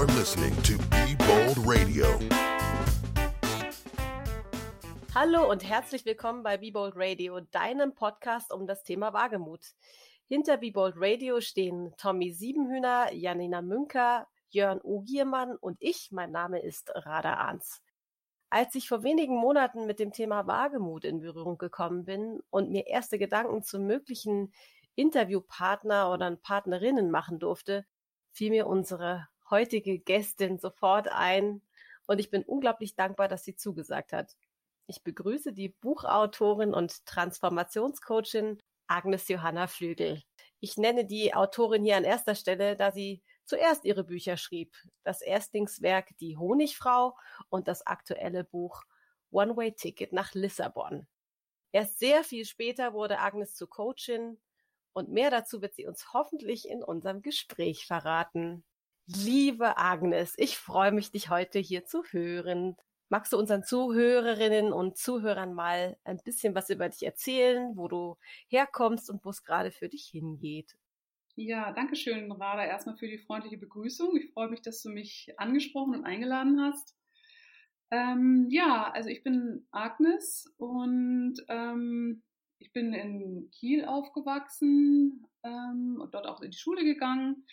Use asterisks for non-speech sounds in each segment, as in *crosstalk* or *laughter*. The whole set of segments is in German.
You're listening to Be Bold Radio. Hallo und herzlich willkommen bei Be Bold Radio, deinem Podcast um das Thema Wagemut. Hinter Be Bold Radio stehen Tommy Siebenhühner, Janina Münker, Jörn Ogiermann und ich. Mein Name ist Rada Arns. Als ich vor wenigen Monaten mit dem Thema Wagemut in Berührung gekommen bin und mir erste Gedanken zu möglichen Interviewpartner oder Partnerinnen machen durfte, fiel mir unsere heutige Gästin sofort ein und ich bin unglaublich dankbar, dass sie zugesagt hat. Ich begrüße die Buchautorin und Transformationscoachin Agnes Johanna Flügel. Ich nenne die Autorin hier an erster Stelle, da sie zuerst ihre Bücher schrieb. Das Erstlingswerk Die Honigfrau und das aktuelle Buch One Way Ticket nach Lissabon. Erst sehr viel später wurde Agnes zu Coachin und mehr dazu wird sie uns hoffentlich in unserem Gespräch verraten. Liebe Agnes, ich freue mich, dich heute hier zu hören. Magst du unseren Zuhörerinnen und Zuhörern mal ein bisschen was über dich erzählen, wo du herkommst und wo es gerade für dich hingeht? Ja, danke schön, Rada, erstmal für die freundliche Begrüßung. Ich freue mich, dass du mich angesprochen und eingeladen hast. Ähm, ja, also ich bin Agnes und ähm, ich bin in Kiel aufgewachsen ähm, und dort auch in die Schule gegangen.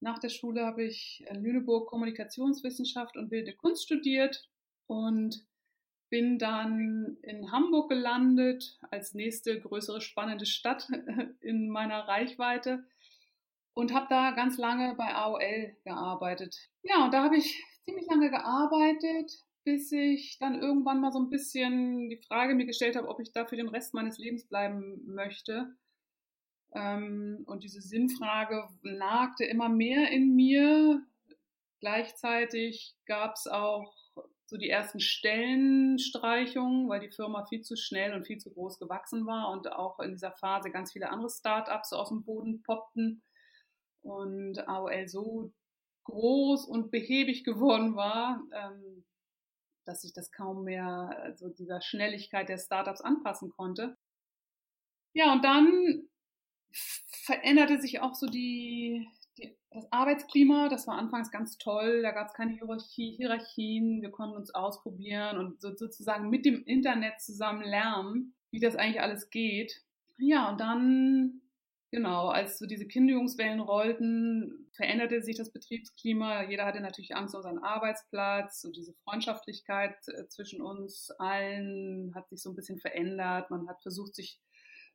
Nach der Schule habe ich in Lüneburg Kommunikationswissenschaft und Bildende Kunst studiert und bin dann in Hamburg gelandet als nächste größere spannende Stadt *laughs* in meiner Reichweite und habe da ganz lange bei AOL gearbeitet. Ja, und da habe ich ziemlich lange gearbeitet, bis ich dann irgendwann mal so ein bisschen die Frage mir gestellt habe, ob ich da für den Rest meines Lebens bleiben möchte. Ähm, und diese Sinnfrage nagte immer mehr in mir. Gleichzeitig gab es auch so die ersten Stellenstreichungen, weil die Firma viel zu schnell und viel zu groß gewachsen war und auch in dieser Phase ganz viele andere Start-ups aus dem Boden poppten und AOL so groß und behäbig geworden war, ähm, dass sich das kaum mehr also dieser Schnelligkeit der Startups anpassen konnte. Ja, und dann veränderte sich auch so die, die, das Arbeitsklima. Das war anfangs ganz toll. Da gab es keine Hierarchie, Hierarchien. Wir konnten uns ausprobieren und so, sozusagen mit dem Internet zusammen lernen, wie das eigentlich alles geht. Ja, und dann Genau, als so diese Kündigungswellen rollten, veränderte sich das Betriebsklima. Jeder hatte natürlich Angst um seinen Arbeitsplatz und diese Freundschaftlichkeit äh, zwischen uns allen hat sich so ein bisschen verändert. Man hat versucht, sich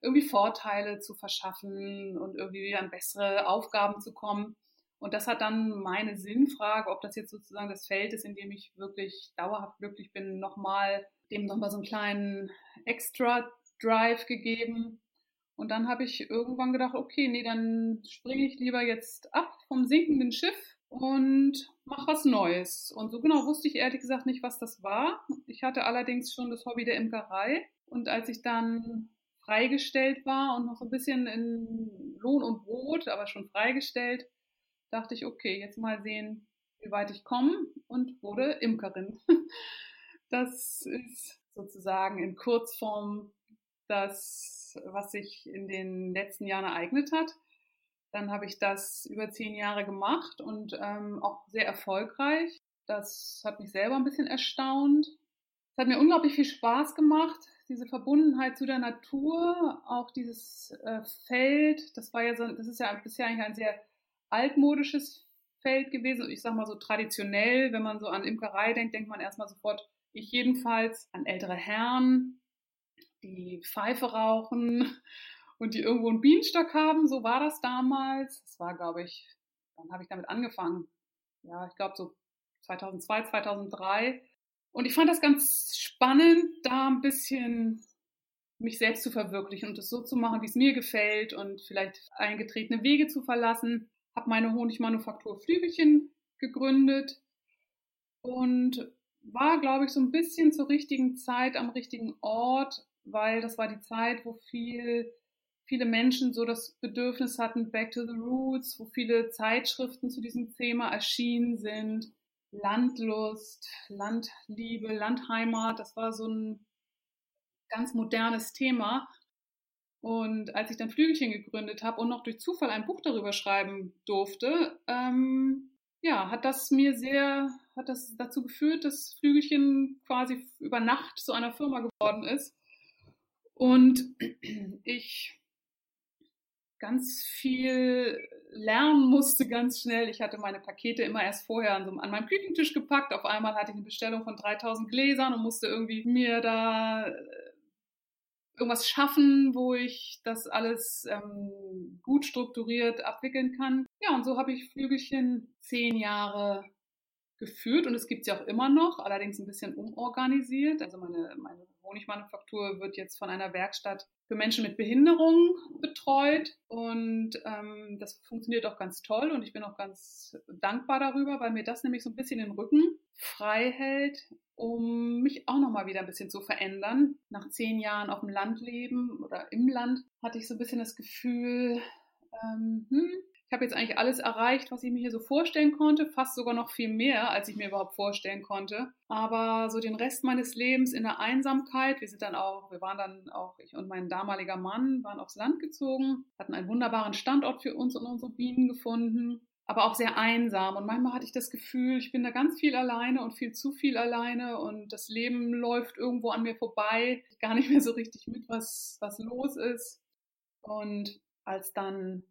irgendwie Vorteile zu verschaffen und irgendwie an bessere Aufgaben zu kommen. Und das hat dann meine Sinnfrage, ob das jetzt sozusagen das Feld ist, in dem ich wirklich dauerhaft glücklich bin, nochmal dem nochmal so einen kleinen Extra Drive gegeben und dann habe ich irgendwann gedacht, okay, nee, dann springe ich lieber jetzt ab vom sinkenden Schiff und mach was Neues. Und so genau wusste ich ehrlich gesagt nicht, was das war. Ich hatte allerdings schon das Hobby der Imkerei. Und als ich dann freigestellt war und noch so ein bisschen in Lohn und Brot, aber schon freigestellt, dachte ich, okay, jetzt mal sehen, wie weit ich komme und wurde Imkerin. *laughs* Das ist sozusagen in Kurzform das, was sich in den letzten Jahren ereignet hat. Dann habe ich das über zehn Jahre gemacht und ähm, auch sehr erfolgreich. Das hat mich selber ein bisschen erstaunt. Es hat mir unglaublich viel Spaß gemacht, diese Verbundenheit zu der Natur, auch dieses äh, Feld. Das war ja so, das ist ja bisher eigentlich ein sehr altmodisches Feld gewesen. Ich sage mal so traditionell, wenn man so an Imkerei denkt, denkt man erstmal sofort, ich jedenfalls, an ältere Herren, die Pfeife rauchen und die irgendwo einen Bienenstock haben. So war das damals. Das war, glaube ich, dann habe ich damit angefangen. Ja, ich glaube so 2002, 2003. Und ich fand das ganz spannend, da ein bisschen mich selbst zu verwirklichen und es so zu machen, wie es mir gefällt und vielleicht eingetretene Wege zu verlassen. Habe meine Honigmanufaktur Flügelchen gegründet und war, glaube ich, so ein bisschen zur richtigen Zeit am richtigen Ort, weil das war die Zeit, wo viel, viele Menschen so das Bedürfnis hatten, back to the roots, wo viele Zeitschriften zu diesem Thema erschienen sind. Landlust, Landliebe, Landheimat, das war so ein ganz modernes Thema. Und als ich dann Flügelchen gegründet habe und noch durch Zufall ein Buch darüber schreiben durfte, ähm, ja, hat das mir sehr, hat das dazu geführt, dass Flügelchen quasi über Nacht zu einer Firma geworden ist. Und *clears throat* ich ganz viel lernen musste ganz schnell. Ich hatte meine Pakete immer erst vorher an, so, an meinem Küchentisch gepackt. Auf einmal hatte ich eine Bestellung von 3000 Gläsern und musste irgendwie mir da äh, irgendwas schaffen, wo ich das alles ähm, gut strukturiert abwickeln kann. Ja, und so habe ich Flügelchen zehn Jahre geführt und es gibt sie auch immer noch, allerdings ein bisschen umorganisiert. Also meine, meine Honigmanufaktur wird jetzt von einer Werkstatt für Menschen mit Behinderung betreut und ähm, das funktioniert auch ganz toll und ich bin auch ganz dankbar darüber, weil mir das nämlich so ein bisschen den Rücken frei hält, um mich auch nochmal wieder ein bisschen zu verändern. Nach zehn Jahren auf dem Land leben oder im Land hatte ich so ein bisschen das Gefühl, ähm, hm, ich habe jetzt eigentlich alles erreicht, was ich mir hier so vorstellen konnte, fast sogar noch viel mehr, als ich mir überhaupt vorstellen konnte. Aber so den Rest meines Lebens in der Einsamkeit, wir sind dann auch, wir waren dann auch, ich und mein damaliger Mann waren aufs Land gezogen, hatten einen wunderbaren Standort für uns und unsere Bienen gefunden aber auch sehr einsam. Und manchmal hatte ich das Gefühl, ich bin da ganz viel alleine und viel zu viel alleine und das Leben läuft irgendwo an mir vorbei, gar nicht mehr so richtig mit, was, was los ist. Und als dann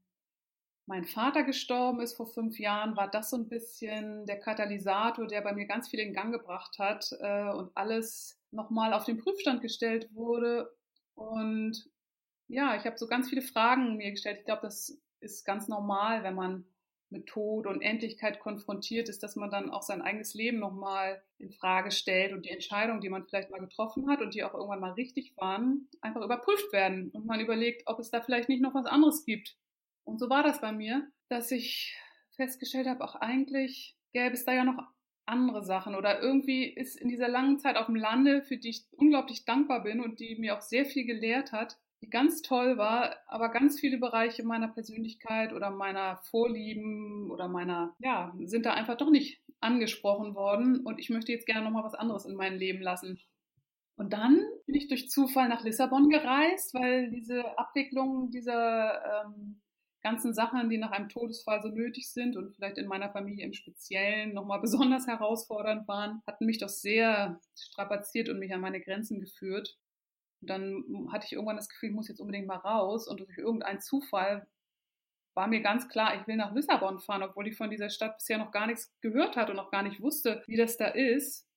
mein Vater gestorben ist vor fünf Jahren, war das so ein bisschen der Katalysator, der bei mir ganz viel in Gang gebracht hat äh, und alles nochmal auf den Prüfstand gestellt wurde. Und ja, ich habe so ganz viele Fragen mir gestellt. Ich glaube, das ist ganz normal, wenn man mit Tod und Endlichkeit konfrontiert ist, dass man dann auch sein eigenes Leben nochmal in Frage stellt und die Entscheidungen, die man vielleicht mal getroffen hat und die auch irgendwann mal richtig waren, einfach überprüft werden und man überlegt, ob es da vielleicht nicht noch was anderes gibt. Und so war das bei mir, dass ich festgestellt habe, auch eigentlich gäbe es da ja noch andere Sachen oder irgendwie ist in dieser langen Zeit auf dem Lande, für die ich unglaublich dankbar bin und die mir auch sehr viel gelehrt hat, die ganz toll war, aber ganz viele Bereiche meiner Persönlichkeit oder meiner Vorlieben oder meiner, ja, sind da einfach doch nicht angesprochen worden und ich möchte jetzt gerne nochmal was anderes in mein Leben lassen. Und dann bin ich durch Zufall nach Lissabon gereist, weil diese Abwicklung dieser ähm, ganzen Sachen, die nach einem Todesfall so nötig sind und vielleicht in meiner Familie im Speziellen nochmal besonders *laughs* herausfordernd waren, hatten mich doch sehr strapaziert und mich an meine Grenzen geführt. Und dann hatte ich irgendwann das Gefühl, ich muss jetzt unbedingt mal raus. Und durch irgendeinen Zufall war mir ganz klar, ich will nach Lissabon fahren, obwohl ich von dieser Stadt bisher noch gar nichts gehört hatte und noch gar nicht wusste, wie das da ist.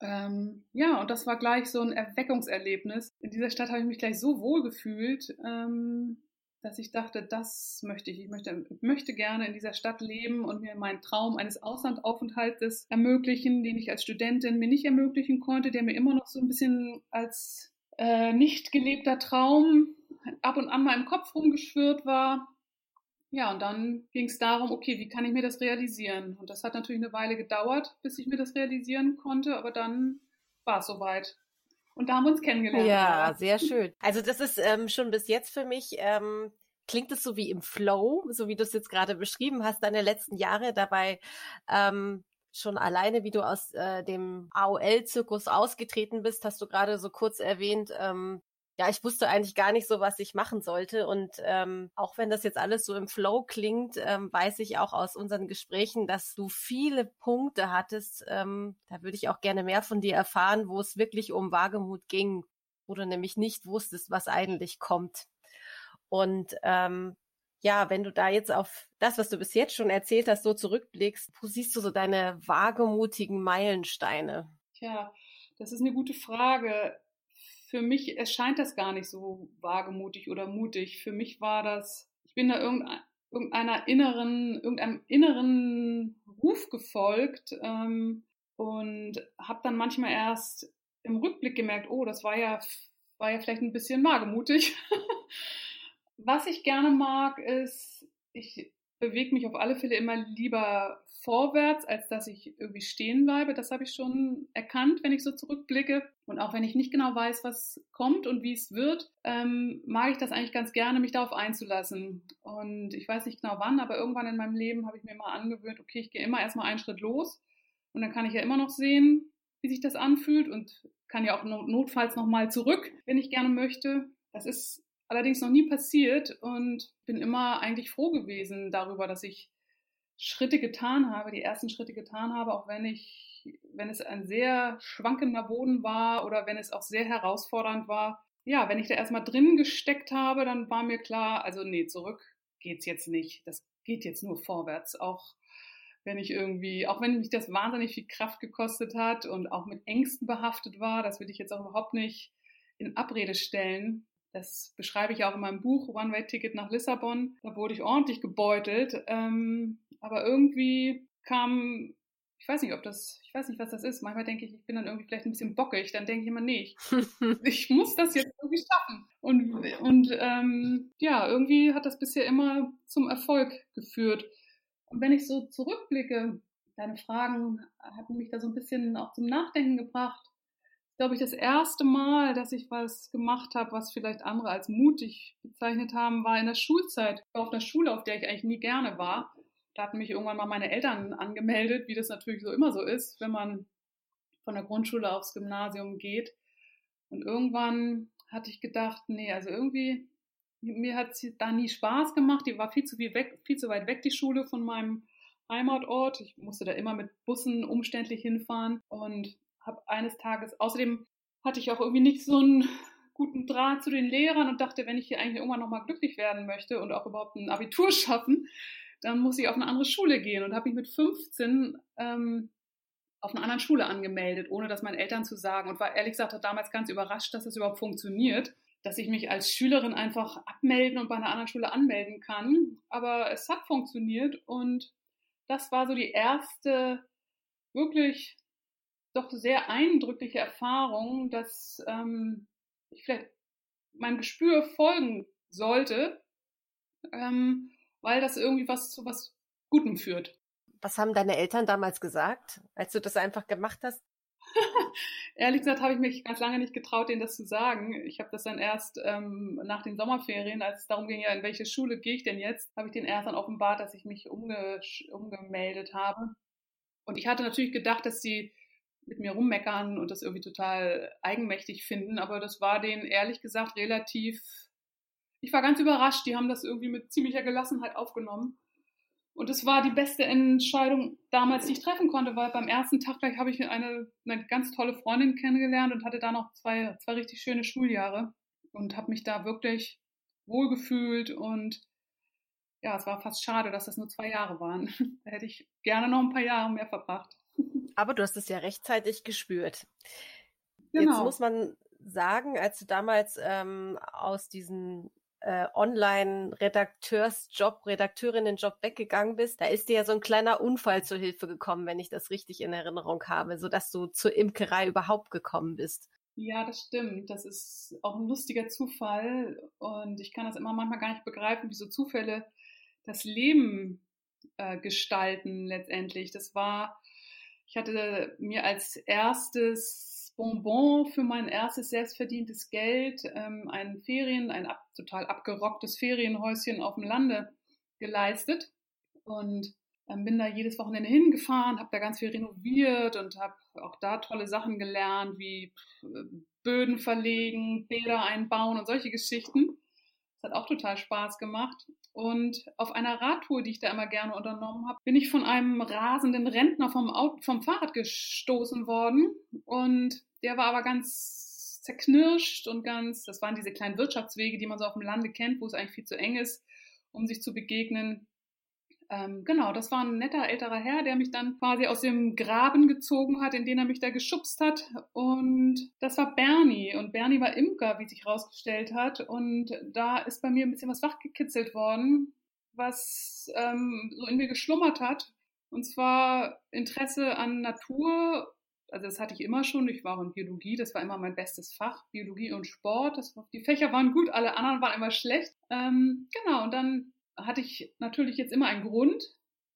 Ähm, ja, und das war gleich so ein Erweckungserlebnis. In dieser Stadt habe ich mich gleich so wohl gefühlt, ähm, dass ich dachte, das möchte ich. Ich möchte, möchte gerne in dieser Stadt leben und mir meinen Traum eines Auslandaufenthaltes ermöglichen, den ich als Studentin mir nicht ermöglichen konnte, der mir immer noch so ein bisschen als äh, nicht gelebter Traum ab und an mal im Kopf rumgeschwirrt war. Ja, und dann ging es darum, okay, wie kann ich mir das realisieren? Und das hat natürlich eine Weile gedauert, bis ich mir das realisieren konnte, aber dann war es soweit. Und da haben wir uns kennengelernt. Ja, *laughs* sehr schön. Also das ist ähm, schon bis jetzt für mich, ähm, klingt es so wie im Flow, so wie du es jetzt gerade beschrieben hast, deine letzten Jahre dabei. Ähm, schon alleine, wie du aus äh, dem AOL-Zirkus ausgetreten bist, hast du gerade so kurz erwähnt. Ähm, ja, ich wusste eigentlich gar nicht so, was ich machen sollte. Und ähm, auch wenn das jetzt alles so im Flow klingt, ähm, weiß ich auch aus unseren Gesprächen, dass du viele Punkte hattest. Ähm, da würde ich auch gerne mehr von dir erfahren, wo es wirklich um Wagemut ging, wo du nämlich nicht wusstest, was eigentlich kommt. Und ähm, ja, wenn du da jetzt auf das, was du bis jetzt schon erzählt hast, so zurückblickst, wo siehst du so deine wagemutigen Meilensteine? Tja, das ist eine gute Frage. Für mich erscheint das gar nicht so wagemutig oder mutig. Für mich war das, ich bin da irgendeiner inneren, irgendeinem inneren Ruf gefolgt ähm, und habe dann manchmal erst im Rückblick gemerkt, oh, das war ja, war ja vielleicht ein bisschen wagemutig. *laughs* Was ich gerne mag, ist, ich bewege mich auf alle Fälle immer lieber vorwärts, als dass ich irgendwie stehen bleibe. Das habe ich schon erkannt, wenn ich so zurückblicke. Und auch wenn ich nicht genau weiß, was kommt und wie es wird, ähm, mag ich das eigentlich ganz gerne, mich darauf einzulassen. Und ich weiß nicht genau wann, aber irgendwann in meinem Leben habe ich mir mal angewöhnt, okay, ich gehe immer erstmal einen Schritt los und dann kann ich ja immer noch sehen, wie sich das anfühlt und kann ja auch notfalls nochmal zurück, wenn ich gerne möchte. Das ist allerdings noch nie passiert und bin immer eigentlich froh gewesen darüber, dass ich Schritte getan habe, die ersten Schritte getan habe, auch wenn ich, wenn es ein sehr schwankender Boden war oder wenn es auch sehr herausfordernd war. Ja, wenn ich da erstmal drin gesteckt habe, dann war mir klar, also nee, zurück geht's jetzt nicht. Das geht jetzt nur vorwärts. Auch wenn ich irgendwie, auch wenn mich das wahnsinnig viel Kraft gekostet hat und auch mit Ängsten behaftet war, das will ich jetzt auch überhaupt nicht in Abrede stellen. Das beschreibe ich auch in meinem Buch One-Way-Ticket nach Lissabon. Da wurde ich ordentlich gebeutelt. Ähm, aber irgendwie kam, ich weiß nicht, ob das, ich weiß nicht, was das ist. Manchmal denke ich, ich bin dann irgendwie vielleicht ein bisschen bockig. Dann denke ich immer, nee, ich, *laughs* muss das jetzt irgendwie schaffen. Und, und ähm, ja, irgendwie hat das bisher immer zum Erfolg geführt. Und wenn ich so zurückblicke, deine Fragen hatten mich da so ein bisschen auch zum Nachdenken gebracht glaube ich, das erste Mal, dass ich was gemacht habe, was vielleicht andere als mutig bezeichnet haben, war in der Schulzeit. Auf einer Schule, auf der ich eigentlich nie gerne war. Da hatten mich irgendwann mal meine Eltern angemeldet, wie das natürlich so immer so ist, wenn man von der Grundschule aufs Gymnasium geht. Und irgendwann hatte ich gedacht, nee, also irgendwie, mir hat es da nie Spaß gemacht. Die war viel zu, viel, weg, viel zu weit weg, die Schule von meinem Heimatort. Ich musste da immer mit Bussen umständlich hinfahren. Und habe eines Tages, außerdem hatte ich auch irgendwie nicht so einen *laughs* guten Draht zu den Lehrern und dachte, wenn ich hier eigentlich irgendwann nochmal glücklich werden möchte und auch überhaupt ein Abitur *laughs* schaffen, dann muss ich auf eine andere Schule gehen und habe mich mit 15 ähm, auf einer anderen Schule angemeldet, ohne das meinen Eltern zu sagen und war ehrlich gesagt damals ganz überrascht, dass das überhaupt funktioniert, dass ich mich als Schülerin einfach abmelden und bei einer anderen Schule anmelden kann. Aber es hat funktioniert und das war so die erste wirklich doch sehr eindrückliche Erfahrung, dass ähm, ich vielleicht meinem Gespür folgen sollte, ähm, weil das irgendwie was zu was Gutem führt. Was haben deine Eltern damals gesagt, als du das einfach gemacht hast? *laughs* Ehrlich gesagt habe ich mich ganz lange nicht getraut, denen das zu sagen. Ich habe das dann erst ähm, nach den Sommerferien, als es darum ging, ja, in welche Schule gehe ich denn jetzt, habe ich den erst dann offenbart, dass ich mich umge umgemeldet habe. Und ich hatte natürlich gedacht, dass sie mit mir rummeckern und das irgendwie total eigenmächtig finden. Aber das war denen ehrlich gesagt relativ. Ich war ganz überrascht. Die haben das irgendwie mit ziemlicher Gelassenheit aufgenommen. Und es war die beste Entscheidung damals, die ich treffen konnte, weil beim ersten Tag gleich habe ich eine, eine ganz tolle Freundin kennengelernt und hatte da noch zwei, zwei richtig schöne Schuljahre und habe mich da wirklich wohlgefühlt und ja, es war fast schade, dass das nur zwei Jahre waren. *laughs* Da hätte ich gerne noch ein paar Jahre mehr verbracht. Aber du hast es ja rechtzeitig gespürt. Genau. Jetzt muss man sagen, als du damals ähm, aus diesem äh, Online-Redakteursjob, Redakteurinnenjob weggegangen bist, da ist dir ja so ein kleiner Unfall zur Hilfe gekommen, wenn ich das richtig in Erinnerung habe, sodass du zur Imkerei überhaupt gekommen bist. Ja, das stimmt. Das ist auch ein lustiger Zufall und ich kann das immer manchmal gar nicht begreifen, wie so Zufälle das Leben äh, gestalten letztendlich. Das war ich hatte mir als erstes Bonbon für mein erstes selbstverdientes Geld ähm, ein Ferien, ein ab, total abgerocktes Ferienhäuschen auf dem Lande geleistet und ähm, bin da jedes Wochenende hingefahren, habe da ganz viel renoviert und habe auch da tolle Sachen gelernt, wie Böden verlegen, Bäder einbauen und solche Geschichten. Das hat auch total Spaß gemacht. Und auf einer Radtour, die ich da immer gerne unternommen habe, bin ich von einem rasenden Rentner vom, Auto, vom Fahrrad gestoßen worden. Und der war aber ganz zerknirscht und ganz, das waren diese kleinen Wirtschaftswege, die man so auf dem Lande kennt, wo es eigentlich viel zu eng ist, um sich zu begegnen. Ähm, genau, das war ein netter älterer Herr, der mich dann quasi aus dem Graben gezogen hat, in den er mich da geschubst hat. Und das war Bernie. Und Bernie war Imker, wie sich herausgestellt hat. Und da ist bei mir ein bisschen was wachgekitzelt worden, was ähm, so in mir geschlummert hat. Und zwar Interesse an Natur. Also das hatte ich immer schon. Ich war auch in Biologie, das war immer mein bestes Fach. Biologie und Sport. Das, die Fächer waren gut, alle anderen waren immer schlecht. Ähm, genau, und dann hatte ich natürlich jetzt immer einen Grund,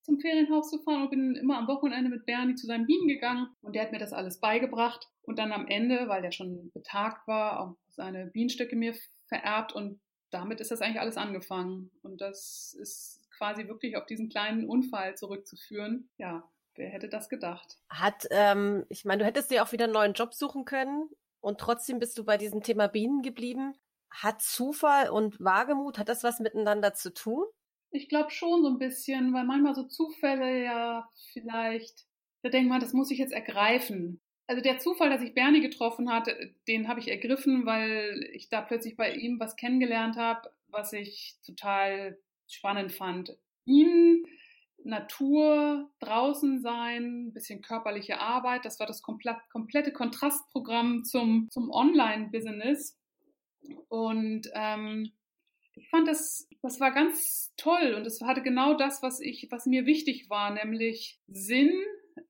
zum Ferienhaus zu fahren und bin immer am Wochenende mit Bernie zu seinen Bienen gegangen und der hat mir das alles beigebracht und dann am Ende, weil der schon betagt war, auch seine Bienenstöcke mir vererbt und damit ist das eigentlich alles angefangen und das ist quasi wirklich auf diesen kleinen Unfall zurückzuführen. Ja, wer hätte das gedacht? Hat, ähm, ich meine, du hättest dir auch wieder einen neuen Job suchen können und trotzdem bist du bei diesem Thema Bienen geblieben. Hat Zufall und Wagemut, hat das was miteinander zu tun? Ich glaube schon so ein bisschen, weil manchmal so Zufälle ja vielleicht, da denkt man, das muss ich jetzt ergreifen. Also der Zufall, dass ich Bernie getroffen hatte, den habe ich ergriffen, weil ich da plötzlich bei ihm was kennengelernt habe, was ich total spannend fand. Ihn, Natur, draußen sein, bisschen körperliche Arbeit, das war das komplette Kontrastprogramm zum, zum Online-Business. Und ähm, ich fand das, das war ganz toll und es hatte genau das, was ich, was mir wichtig war, nämlich Sinn,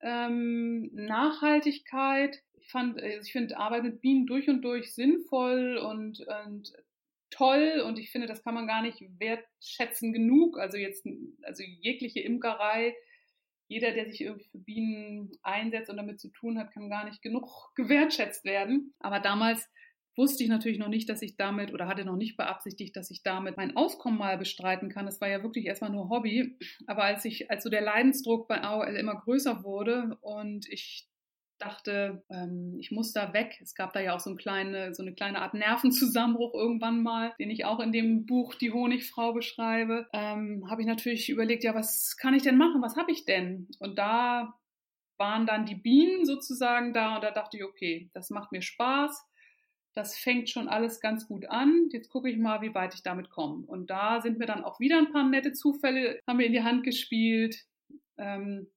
ähm, Nachhaltigkeit. Ich fand, also ich finde Arbeit mit Bienen durch und durch sinnvoll und, und toll und ich finde, das kann man gar nicht wertschätzen genug. Also jetzt, also jegliche Imkerei, jeder, der sich irgendwie für Bienen einsetzt und damit zu tun hat, kann gar nicht genug gewertschätzt werden. Aber damals wusste ich natürlich noch nicht, dass ich damit oder hatte noch nicht beabsichtigt, dass ich damit mein Auskommen mal bestreiten kann. Das war ja wirklich erstmal nur Hobby. Aber als ich, als so der Leidensdruck bei AOL immer größer wurde und ich dachte, ähm, ich muss da weg. Es gab da ja auch so, ein kleine, so eine kleine Art Nervenzusammenbruch irgendwann mal, den ich auch in dem Buch Die Honigfrau beschreibe. Ähm, habe ich natürlich überlegt, ja, was kann ich denn machen? Was habe ich denn? Und da waren dann die Bienen sozusagen da und da dachte ich, okay, das macht mir Spaß das fängt schon alles ganz gut an. Jetzt gucke ich mal, wie weit ich damit komme. Und da sind mir dann auch wieder ein paar nette Zufälle, haben mir in die Hand gespielt, ähm,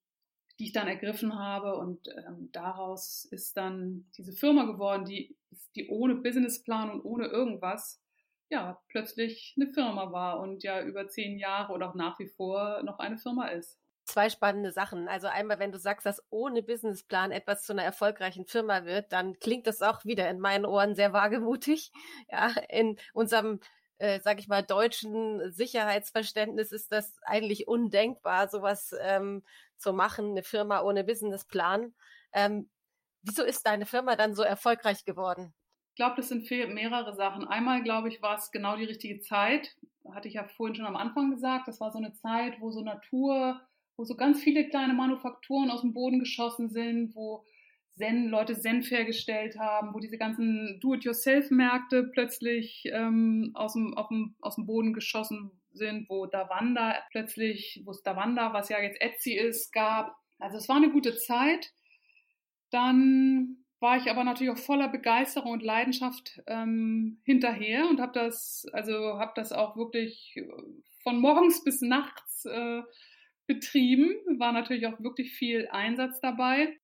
die ich dann ergriffen habe. Und ähm, daraus ist dann diese Firma geworden, die, die ohne Businessplan und ohne irgendwas ja plötzlich eine Firma war und ja über zehn Jahre oder auch nach wie vor noch eine Firma ist zwei spannende Sachen. Also einmal, wenn du sagst, dass ohne Businessplan etwas zu einer erfolgreichen Firma wird, dann klingt das auch wieder in meinen Ohren sehr wagemutig. *laughs* Ja, in unserem, äh, sag ich mal, deutschen Sicherheitsverständnis ist das eigentlich undenkbar, sowas ähm, zu machen, eine Firma ohne Businessplan. Ähm, wieso ist deine Firma dann so erfolgreich geworden? Ich glaube, das sind mehrere Sachen. Einmal, glaube ich, war es genau die richtige Zeit. Hatte ich ja vorhin schon am Anfang gesagt. Das war so eine Zeit, wo so Natur, wo so ganz viele kleine Manufakturen aus dem Boden geschossen sind, wo Zen, Leute Senf hergestellt haben, wo diese ganzen Do-it-yourself-Märkte plötzlich ähm, aus, dem, dem, aus dem Boden geschossen sind, wo Davanda plötzlich, wo es Davanda, was ja jetzt Etsy ist, gab. Also es war eine gute Zeit. Dann war ich aber natürlich auch voller Begeisterung und Leidenschaft ähm, hinterher und habe das, also habe das auch wirklich von morgens bis nachts äh, betrieben, war natürlich auch wirklich viel Einsatz dabei.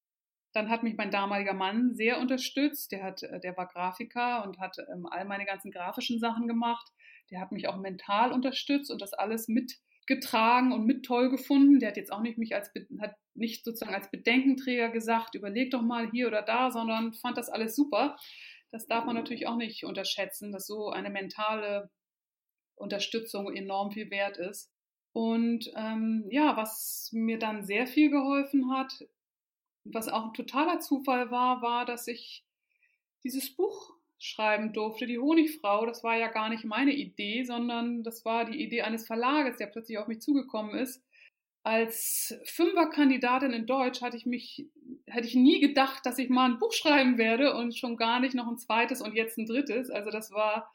Dann hat mich mein damaliger Mann sehr unterstützt. Der, hat, äh, der war Grafiker und hat ähm, all meine ganzen grafischen Sachen gemacht. Der hat mich auch mental unterstützt und das alles mitgetragen und mit toll gefunden. Der hat jetzt auch nicht mich als, hat nicht sozusagen als Bedenkenträger gesagt, überleg doch mal hier oder da, sondern fand das alles super. Das darf man natürlich auch nicht unterschätzen, dass so eine mentale Unterstützung enorm viel wert ist. Und ähm, ja, was mir dann sehr viel geholfen hat, was auch ein totaler Zufall war, war, dass ich dieses Buch schreiben durfte, die Honigfrau. Das war ja gar nicht meine Idee, sondern das war die Idee eines Verlages, der plötzlich auf mich zugekommen ist. Als Fünferkandidatin in Deutsch hatte ich mich, hätte ich nie gedacht, dass ich mal ein Buch schreiben werde und schon gar nicht noch ein zweites und jetzt ein drittes. Also das war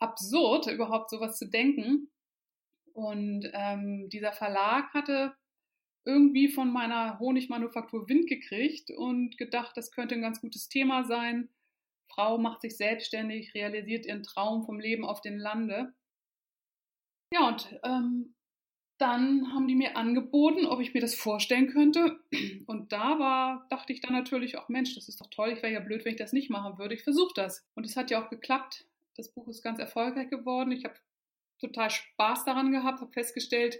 absurd, überhaupt sowas zu denken. Und ähm, dieser Verlag hatte irgendwie von meiner Honigmanufaktur Wind gekriegt und gedacht, das könnte ein ganz gutes Thema sein. Frau macht sich selbstständig, realisiert ihren Traum vom Leben auf dem Lande. Ja, und ähm, dann haben die mir angeboten, ob ich mir das vorstellen könnte. Und da war, dachte ich dann natürlich auch, Mensch, das ist doch toll, ich wäre ja blöd, wenn ich das nicht machen würde. Ich versuche das. Und es hat ja auch geklappt. Das Buch ist ganz erfolgreich geworden. Ich habe total Spaß daran gehabt, habe festgestellt,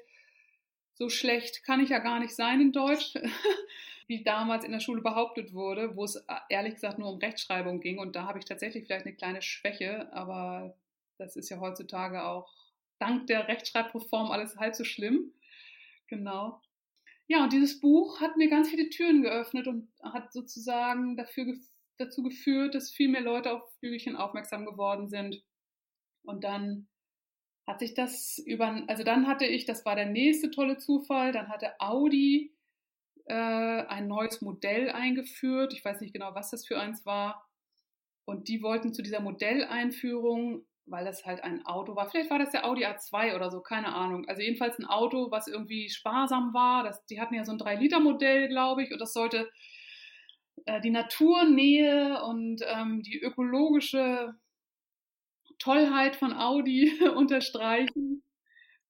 so schlecht kann ich ja gar nicht sein in Deutsch, *laughs* wie damals in der Schule behauptet wurde, wo es äh, ehrlich gesagt nur um Rechtschreibung ging. Und da habe ich tatsächlich vielleicht eine kleine Schwäche, aber das ist ja heutzutage auch dank der Rechtschreibreform alles halb so schlimm. Genau. Ja, und dieses Buch hat mir ganz viele Türen geöffnet und hat sozusagen dafür, dazu geführt, dass viel mehr Leute auf Flügelchen aufmerksam geworden sind. Und dann hat sich das über, also dann hatte ich, das war der nächste tolle Zufall, dann hatte Audi äh, ein neues Modell eingeführt. Ich weiß nicht genau, was das für eins war. Und die wollten zu dieser Modelleinführung, weil das halt ein Auto war. Vielleicht war das der Audi A2 oder so, keine Ahnung. Also jedenfalls ein Auto, was irgendwie sparsam war. Das, die hatten ja so ein 3-Liter-Modell, glaube ich, und das sollte äh, die Naturnähe und ähm, die ökologische Tollheit von Audi *laughs* unterstreichen,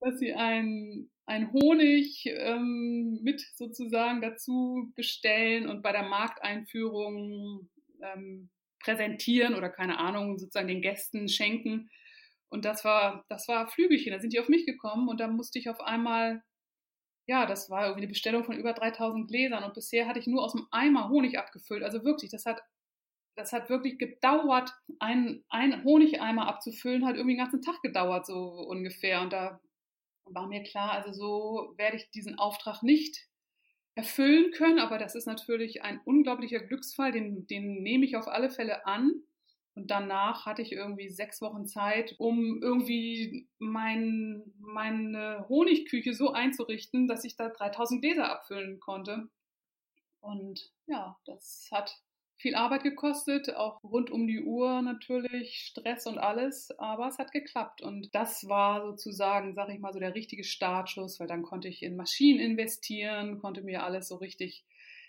dass sie ein, ein Honig ähm, mit sozusagen dazu bestellen und bei der Markteinführung ähm, präsentieren oder keine Ahnung, sozusagen den Gästen schenken. Und das war, das war Flügelchen. Da sind die auf mich gekommen und da musste ich auf einmal, ja, das war irgendwie eine Bestellung von über 3000 Gläsern und bisher hatte ich nur aus dem Eimer Honig abgefüllt. Also wirklich, das hat, das hat wirklich gedauert, einen, einen Honigeimer abzufüllen, hat irgendwie den ganzen Tag gedauert, so ungefähr. Und da war mir klar, also so werde ich diesen Auftrag nicht erfüllen können, aber das ist natürlich ein unglaublicher Glücksfall, den, den nehme ich auf alle Fälle an. Und danach hatte ich irgendwie sechs Wochen Zeit, um irgendwie mein, meine Honigküche so einzurichten, dass ich da 3000 Gläser abfüllen konnte. Und ja, das hat viel Arbeit gekostet, auch rund um die Uhr natürlich, Stress und alles, aber es hat geklappt und das war sozusagen, sag ich mal, so der richtige Startschuss, weil dann konnte ich in Maschinen investieren, konnte mir alles so richtig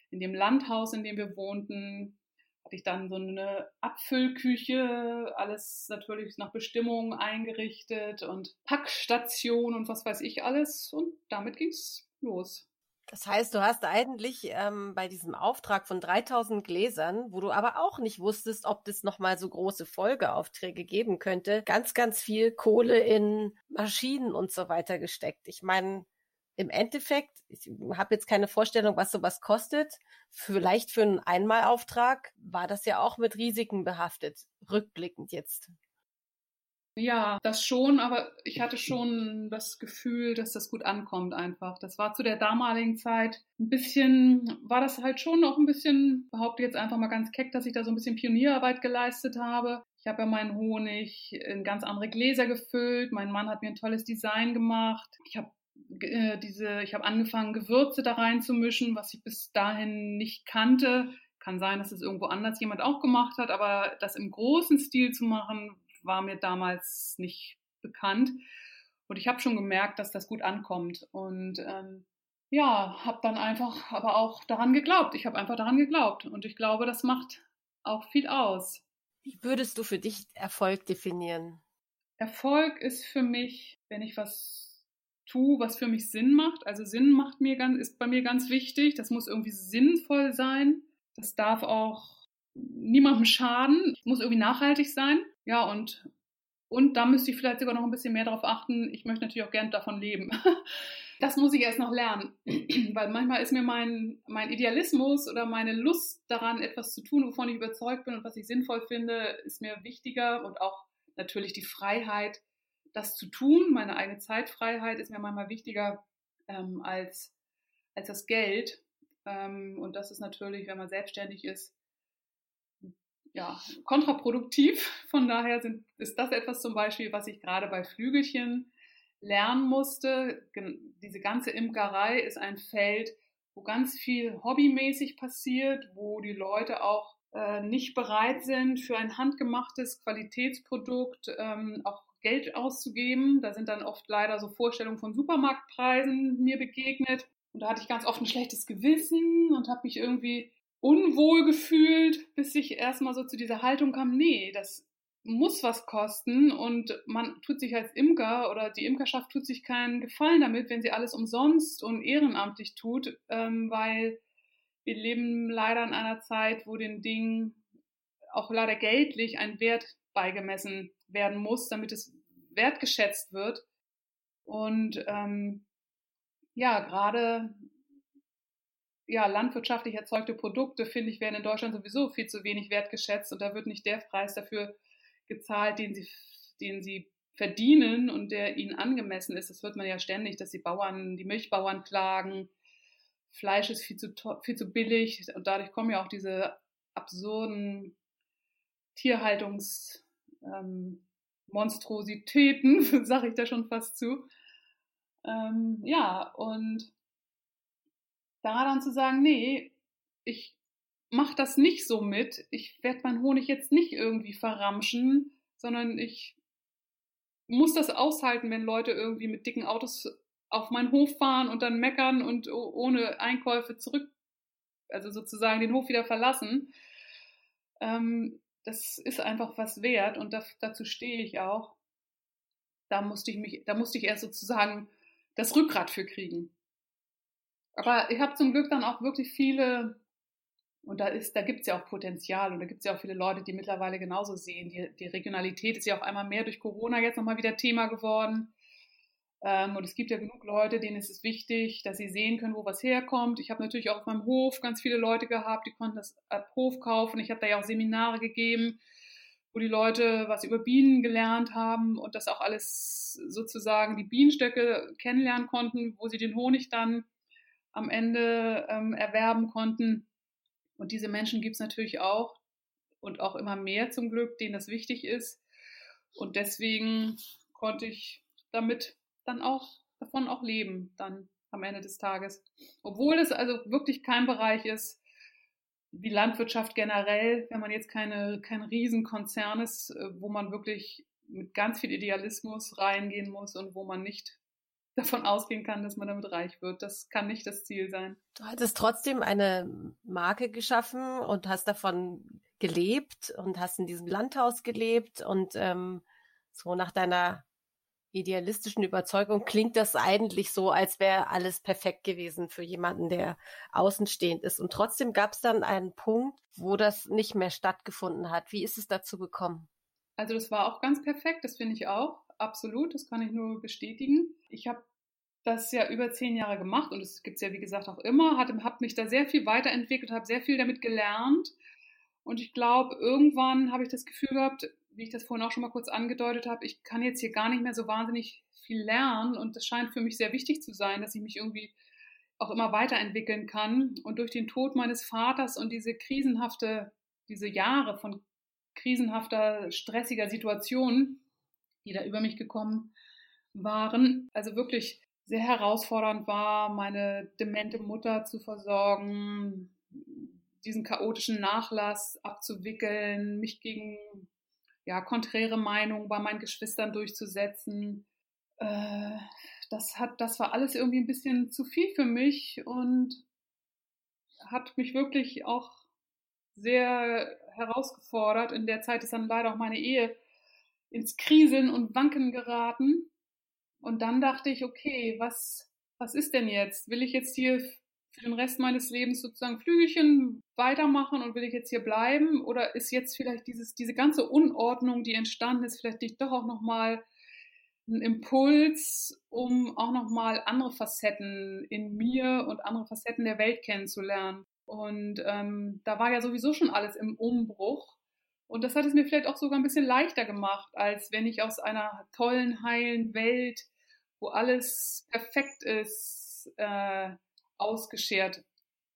in dem Landhaus, in dem wir wohnten, hatte ich dann so eine Abfüllküche, alles natürlich nach Bestimmung eingerichtet und Packstation und was weiß ich alles und damit ging's los. Das heißt, du hast eigentlich ähm, bei diesem Auftrag von 3000 Gläsern, wo du aber auch nicht wusstest, ob das nochmal so große Folgeaufträge geben könnte, ganz, ganz viel Kohle in Maschinen und so weiter gesteckt. Ich meine, im Endeffekt, ich habe jetzt keine Vorstellung, was sowas kostet. Vielleicht für einen Einmalauftrag war das ja auch mit Risiken behaftet, rückblickend jetzt. Ja, das schon, aber ich hatte schon das Gefühl, dass das gut ankommt einfach. Das war zu der damaligen Zeit ein bisschen, war das halt schon noch ein bisschen, behaupte jetzt einfach mal ganz keck, dass ich da so ein bisschen Pionierarbeit geleistet habe. Ich habe ja meinen Honig in ganz andere Gläser gefüllt. Mein Mann hat mir ein tolles Design gemacht. Ich habe äh, diese, ich habe angefangen, Gewürze da reinzumischen, was ich bis dahin nicht kannte. Kann sein, dass es irgendwo anders jemand auch gemacht hat, aber das im großen Stil zu machen, war mir damals nicht bekannt. Und ich habe schon gemerkt, dass das gut ankommt. Und ähm, ja, habe dann einfach aber auch daran geglaubt. Ich habe einfach daran geglaubt. Und ich glaube, das macht auch viel aus. Wie würdest du für dich Erfolg definieren? Erfolg ist für mich, wenn ich was tue, was für mich Sinn macht. Also Sinn macht mir ganz, ist bei mir ganz wichtig. Das muss irgendwie sinnvoll sein. Das darf auch niemandem schaden. Es muss irgendwie nachhaltig sein. Ja, und, und da müsste ich vielleicht sogar noch ein bisschen mehr darauf achten. Ich möchte natürlich auch gern davon leben. *laughs* Das muss ich erst noch lernen, *clears throat* weil manchmal ist mir mein, mein Idealismus oder meine Lust daran, etwas zu tun, wovon ich überzeugt bin und was ich sinnvoll finde, ist mir wichtiger und auch natürlich die Freiheit, das zu tun. Meine eigene Zeitfreiheit ist mir manchmal wichtiger ähm, als, als das Geld. Ähm, und das ist natürlich, wenn man selbstständig ist, ja, kontraproduktiv. Von daher sind, ist das etwas zum Beispiel, was ich gerade bei Flügelchen lernen musste. Diese ganze Imkerei ist ein Feld, wo ganz viel hobbymäßig passiert, wo die Leute auch äh, nicht bereit sind, für ein handgemachtes Qualitätsprodukt ähm, auch Geld auszugeben. Da sind dann oft leider so Vorstellungen von Supermarktpreisen mir begegnet. Und da hatte ich ganz oft ein schlechtes Gewissen und habe mich irgendwie unwohl gefühlt, bis ich erstmal so zu dieser Haltung kam, nee, das muss was kosten und man tut sich als Imker oder die Imkerschaft tut sich keinen Gefallen damit, wenn sie alles umsonst und ehrenamtlich tut, ähm, weil wir leben leider in einer Zeit, wo den Dingen auch leider geldlich ein Wert beigemessen werden muss, damit es wertgeschätzt wird. Und ähm, ja, gerade ja, landwirtschaftlich erzeugte Produkte, finde ich, werden in Deutschland sowieso viel zu wenig wertgeschätzt und da wird nicht der Preis dafür gezahlt, den sie, den sie verdienen und der ihnen angemessen ist. Das hört man ja ständig, dass die Bauern, die Milchbauern klagen, Fleisch ist viel zu, viel zu billig und dadurch kommen ja auch diese absurden Tierhaltungsmonstrositäten, ähm, *laughs* sage ich da schon fast zu. Ähm, ja, und da dann zu sagen, nee, ich mache das nicht so mit, ich werde meinen Honig jetzt nicht irgendwie verramschen, sondern ich muss das aushalten, wenn Leute irgendwie mit dicken Autos auf meinen Hof fahren und dann meckern und ohne Einkäufe zurück, also sozusagen den Hof wieder verlassen. Ähm, das ist einfach was wert und da, dazu stehe ich auch. Da musste ich mich, da musste ich erst sozusagen das Rückgrat für kriegen. Aber ich habe zum Glück dann auch wirklich viele, und da ist, da gibt es ja auch Potenzial und da gibt es ja auch viele Leute, die mittlerweile genauso sehen. Die, die Regionalität ist ja auch einmal mehr durch Corona jetzt nochmal wieder Thema geworden. Ähm, und es gibt ja genug Leute, denen ist es wichtig, dass sie sehen können, wo was herkommt. Ich habe natürlich auch auf meinem Hof ganz viele Leute gehabt, die konnten das ab Hof kaufen. Ich habe da ja auch Seminare gegeben, wo die Leute was über Bienen gelernt haben und das auch alles sozusagen die Bienenstöcke kennenlernen konnten, wo sie den Honig dann am Ende ähm, erwerben konnten. Und diese Menschen gibt es natürlich auch und auch immer mehr zum Glück, denen das wichtig ist. Und deswegen konnte ich damit dann auch davon auch leben, dann am Ende des Tages. Obwohl es also wirklich kein Bereich ist, wie Landwirtschaft generell, wenn man jetzt keine, kein Riesenkonzern ist, äh, wo man wirklich mit ganz viel Idealismus reingehen muss und wo man nicht davon ausgehen kann, dass man damit reich wird. Das kann nicht das Ziel sein. Du hattest trotzdem eine Marke geschaffen und hast davon gelebt und hast in diesem Landhaus gelebt und ähm, so nach deiner idealistischen Überzeugung klingt das eigentlich so, als wäre alles perfekt gewesen für jemanden, der außenstehend ist. Und trotzdem gab es dann einen Punkt, wo das nicht mehr stattgefunden hat. Wie ist es dazu gekommen? Also das war auch ganz perfekt, das finde ich auch. Absolut, das kann ich nur bestätigen. Ich habe das ja über zehn Jahre gemacht und es gibt es ja, wie gesagt, auch immer, habe hab mich da sehr viel weiterentwickelt, habe sehr viel damit gelernt. Und ich glaube, irgendwann habe ich das Gefühl gehabt, wie ich das vorhin auch schon mal kurz angedeutet habe, ich kann jetzt hier gar nicht mehr so wahnsinnig viel lernen und das scheint für mich sehr wichtig zu sein, dass ich mich irgendwie auch immer weiterentwickeln kann. Und durch den Tod meines Vaters und diese krisenhafte, diese Jahre von krisenhafter, stressiger Situation, die da über mich gekommen waren, also wirklich sehr herausfordernd war, meine demente Mutter zu versorgen, diesen chaotischen Nachlass abzuwickeln, mich gegen ja, konträre Meinungen bei meinen Geschwistern durchzusetzen. Äh, das, hat, das war alles irgendwie ein bisschen zu viel für mich und hat mich wirklich auch sehr herausgefordert. In der Zeit ist dann leider auch meine Ehe ins Kriseln und Wanken geraten. Und dann dachte ich, okay, was, was ist denn jetzt? Will ich jetzt hier für den Rest meines Lebens sozusagen Flügelchen weitermachen und will ich jetzt hier bleiben? Oder ist jetzt vielleicht dieses, diese ganze Unordnung, die entstanden ist, vielleicht nicht doch auch nochmal ein Impuls, um auch nochmal andere Facetten in mir und andere Facetten der Welt kennenzulernen? Und ähm, da war ja sowieso schon alles im Umbruch. Und das hat es mir vielleicht auch sogar ein bisschen leichter gemacht, als wenn ich aus einer tollen, heilen Welt, wo alles perfekt ist, äh, ausgeschert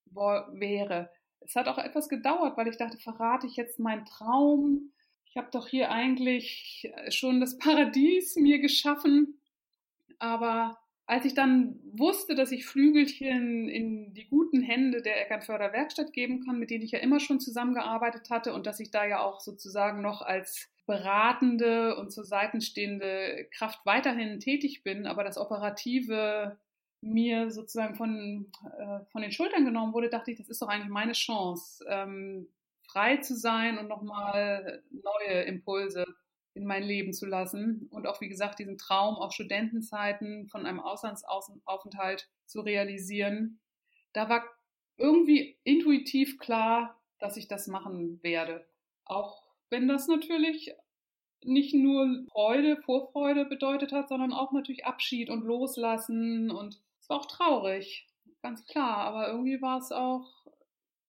wäre. Es hat auch etwas gedauert, weil ich dachte, verrate ich jetzt meinen Traum? Ich habe doch hier eigentlich schon das Paradies mir geschaffen. Aber als ich dann wusste, dass ich Flügelchen in die guten Hände der Eckernförder Werkstatt geben kann, mit denen ich ja immer schon zusammengearbeitet hatte und dass ich da ja auch sozusagen noch als beratende und zur Seite stehende Kraft weiterhin tätig bin, aber das Operative mir sozusagen von, äh, von den Schultern genommen wurde, dachte ich, das ist doch eigentlich meine Chance, ähm, frei zu sein und nochmal neue Impulse in mein Leben zu lassen und auch, wie gesagt, diesen Traum auf Studentenzeiten von einem Auslandsaufenthalt zu realisieren. Da war irgendwie intuitiv klar, dass ich das machen werde. Auch wenn das natürlich nicht nur Freude, Vorfreude bedeutet hat, sondern auch natürlich Abschied und Loslassen und es war auch traurig, ganz klar, aber irgendwie war es auch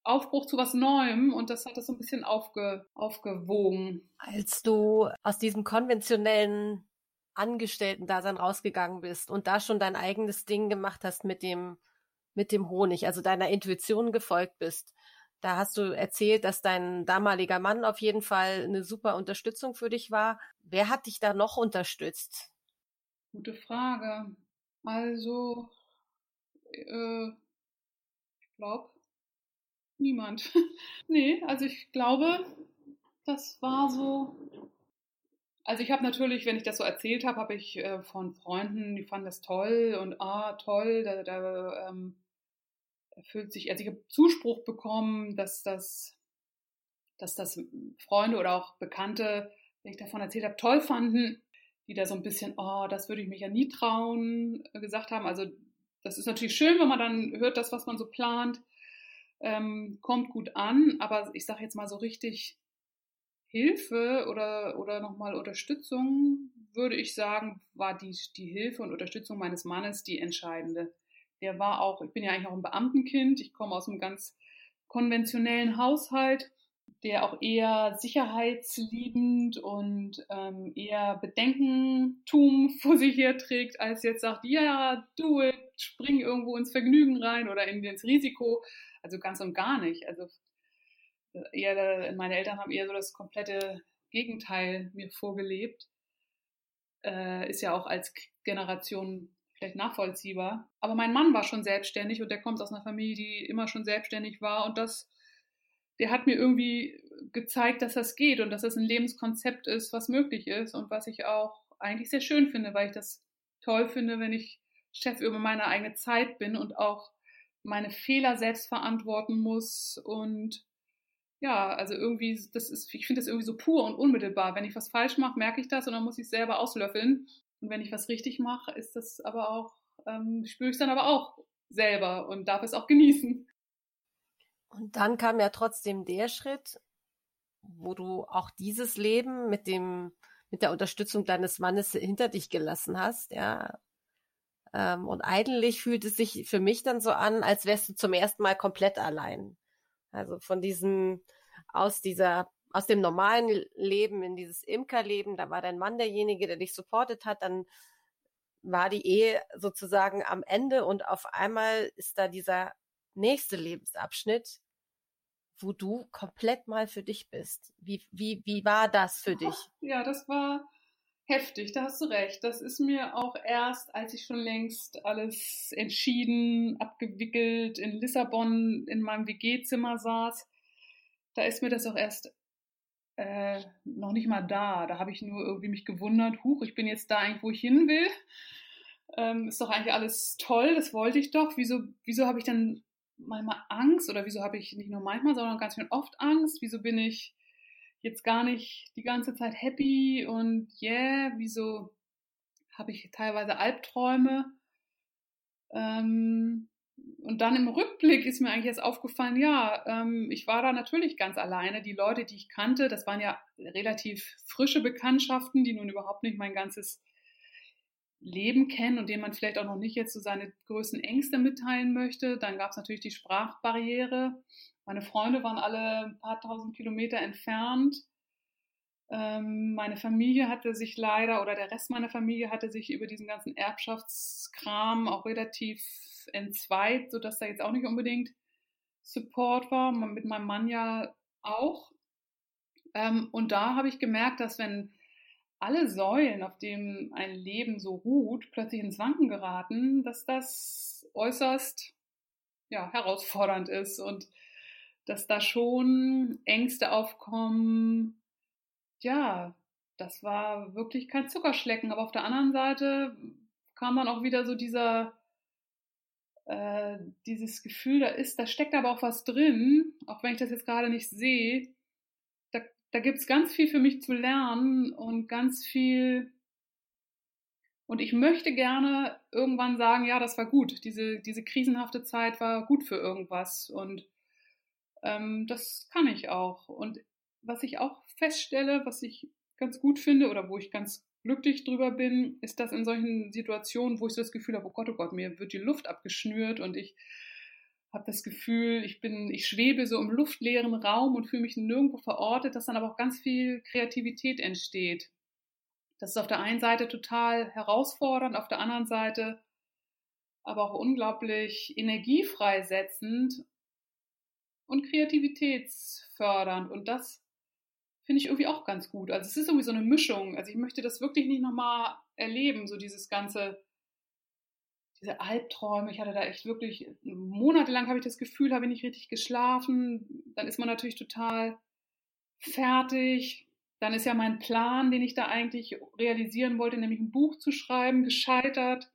Aufbruch zu was Neuem und das hat das so ein bisschen aufge, aufgewogen. Als du aus diesem konventionellen Angestellten-Dasein rausgegangen bist und da schon dein eigenes Ding gemacht hast mit dem, mit dem Honig, also deiner Intuition gefolgt bist, da hast du erzählt, dass dein damaliger Mann auf jeden Fall eine super Unterstützung für dich war. Wer hat dich da noch unterstützt? Gute Frage. Also, äh, ich glaube, niemand. *laughs* nee, also ich glaube, das war so Also ich habe natürlich, wenn ich das so erzählt habe, habe ich äh, von Freunden, die fanden das toll und ah, toll, da, da ähm, fühlt sich, also ich habe Zuspruch bekommen, dass das, dass das Freunde oder auch Bekannte, wenn ich davon erzählt habe, toll fanden, die da so ein bisschen, oh, das würde ich mich ja nie trauen, äh, gesagt haben. Also das ist natürlich schön, wenn man dann hört, das, was man so plant, ähm, kommt gut an, aber ich sage jetzt mal so richtig Hilfe oder, oder nochmal Unterstützung, würde ich sagen, war die, die Hilfe und Unterstützung meines Mannes die entscheidende. Der war auch, ich bin ja eigentlich auch ein Beamtenkind, ich komme aus einem ganz konventionellen Haushalt, der auch eher sicherheitsliebend und ähm, eher Bedenkentum *laughs* vor sich herträgt, als jetzt sagt, ja, do it, spring irgendwo ins Vergnügen rein oder in, ins Risiko. Also ganz und gar nicht. Also eher, meine Eltern haben eher so das komplette Gegenteil mir vorgelebt. Äh, ist ja auch als Generation vielleicht nachvollziehbar. Aber mein Mann war schon selbstständig und der kommt aus einer Familie, die immer schon selbstständig war und das, der hat mir irgendwie gezeigt, dass das geht und dass das ein Lebenskonzept ist, was möglich ist und was ich auch eigentlich sehr schön finde, weil ich das toll finde, wenn ich Chef über meine eigene Zeit bin und auch meine Fehler selbst verantworten muss und ja, also irgendwie, das ist, ich finde das irgendwie so pur und unmittelbar. Wenn ich was falsch mache, merke ich das und dann muss ich es selber auslöffeln. Und wenn ich was richtig mache, ist das aber auch, ähm, spüre ich es dann aber auch selber und darf es auch genießen. Und dann kam ja trotzdem der Schritt, wo du auch dieses Leben mit dem, mit der Unterstützung deines Mannes hinter dich gelassen hast, ja. Ähm, und eigentlich fühlt es sich für mich dann so an, als wärst du zum ersten Mal komplett allein. Also von diesem, aus dieser, aus dem normalen Leben in dieses Imkerleben, da war dein Mann derjenige, der dich supportet hat, dann war die Ehe sozusagen am Ende und auf einmal ist da dieser nächste Lebensabschnitt, wo du komplett mal für dich bist. Wie, wie, wie war das für dich? Ja, das war heftig, da hast du recht. Das ist mir auch erst, als ich schon längst alles entschieden, abgewickelt, in Lissabon in meinem WG-Zimmer saß, da ist mir das auch erst äh, noch nicht mal da. Da habe ich nur irgendwie mich gewundert, huch, ich bin jetzt da eigentlich, wo ich hin will. Ähm, ist doch eigentlich alles toll, das wollte ich doch. Wieso, wieso habe ich dann manchmal Angst oder wieso habe ich nicht nur manchmal, sondern ganz schön oft Angst? Wieso bin ich jetzt gar nicht die ganze Zeit happy und yeah, wieso habe ich teilweise Albträume? Ähm, und dann im Rückblick ist mir eigentlich jetzt aufgefallen, ja, ähm, ich war da natürlich ganz alleine. Die Leute, die ich kannte, das waren ja relativ frische Bekanntschaften, die nun überhaupt nicht mein ganzes Leben kennen und denen man vielleicht auch noch nicht jetzt so seine größten Ängste mitteilen möchte. Dann gab es natürlich die Sprachbarriere. Meine Freunde waren alle ein paar tausend Kilometer entfernt. Ähm, meine Familie hatte sich leider, oder der Rest meiner Familie hatte sich über diesen ganzen Erbschaftskram auch relativ entzweit, sodass da jetzt auch nicht unbedingt Support war. Mit meinem Mann ja auch. Ähm, und da habe ich gemerkt, dass wenn alle Säulen, auf denen ein Leben so ruht, plötzlich ins Wanken geraten, dass das äußerst ja, herausfordernd ist und dass da schon Ängste aufkommen. Ja, das war wirklich kein Zuckerschlecken. Aber auf der anderen Seite kam dann auch wieder so dieser, äh, dieses Gefühl, da ist, da steckt aber auch was drin, auch wenn ich das jetzt gerade nicht sehe. Da, da gibt es ganz viel für mich zu lernen und ganz viel. Und ich möchte gerne irgendwann sagen, ja, das war gut. Diese, diese krisenhafte Zeit war gut für irgendwas. Und ähm, das kann ich auch. Und was ich auch feststelle, was ich ganz gut finde oder wo ich ganz glücklich drüber bin, ist, dass in solchen Situationen, wo ich so das Gefühl habe, oh Gott, oh Gott, mir wird die Luft abgeschnürt und ich habe das Gefühl, ich bin, ich schwebe so im luftleeren Raum und fühle mich nirgendwo verortet, dass dann aber auch ganz viel Kreativität entsteht. Das ist auf der einen Seite total herausfordernd, auf der anderen Seite aber auch unglaublich energiefreisetzend und kreativitätsfördernd. Und das finde ich irgendwie auch ganz gut. Also es ist irgendwie so eine Mischung. Also ich möchte das wirklich nicht nochmal erleben, so dieses ganze, diese Albträume. Ich hatte da echt wirklich, monatelang habe ich das Gefühl, habe ich nicht richtig geschlafen. Dann ist man natürlich total fertig. dann ist ja mein Plan, den ich da eigentlich realisieren wollte, nämlich ein Buch zu schreiben, gescheitert.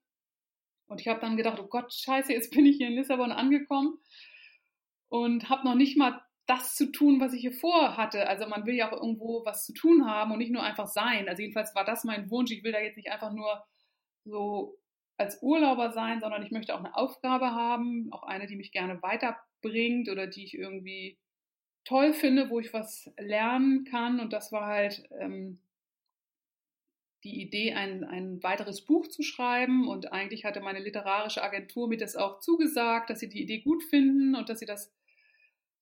Und ich habe dann gedacht, oh Gott, scheiße, jetzt bin ich hier in Lissabon angekommen und habe noch nicht mal das zu tun, was ich hier vorhatte. Also man will ja auch irgendwo was zu tun haben und nicht nur einfach sein. Also jedenfalls war das mein Wunsch. Ich will da jetzt nicht einfach nur so als Urlauber sein, sondern ich möchte auch eine Aufgabe haben, auch eine, die mich gerne weiterbringt oder die ich irgendwie toll finde, wo ich was lernen kann. Und das war halt ähm, die Idee, ein, ein weiteres Buch zu schreiben. Und eigentlich hatte meine literarische Agentur mir das auch zugesagt, dass sie die Idee gut finden und dass sie das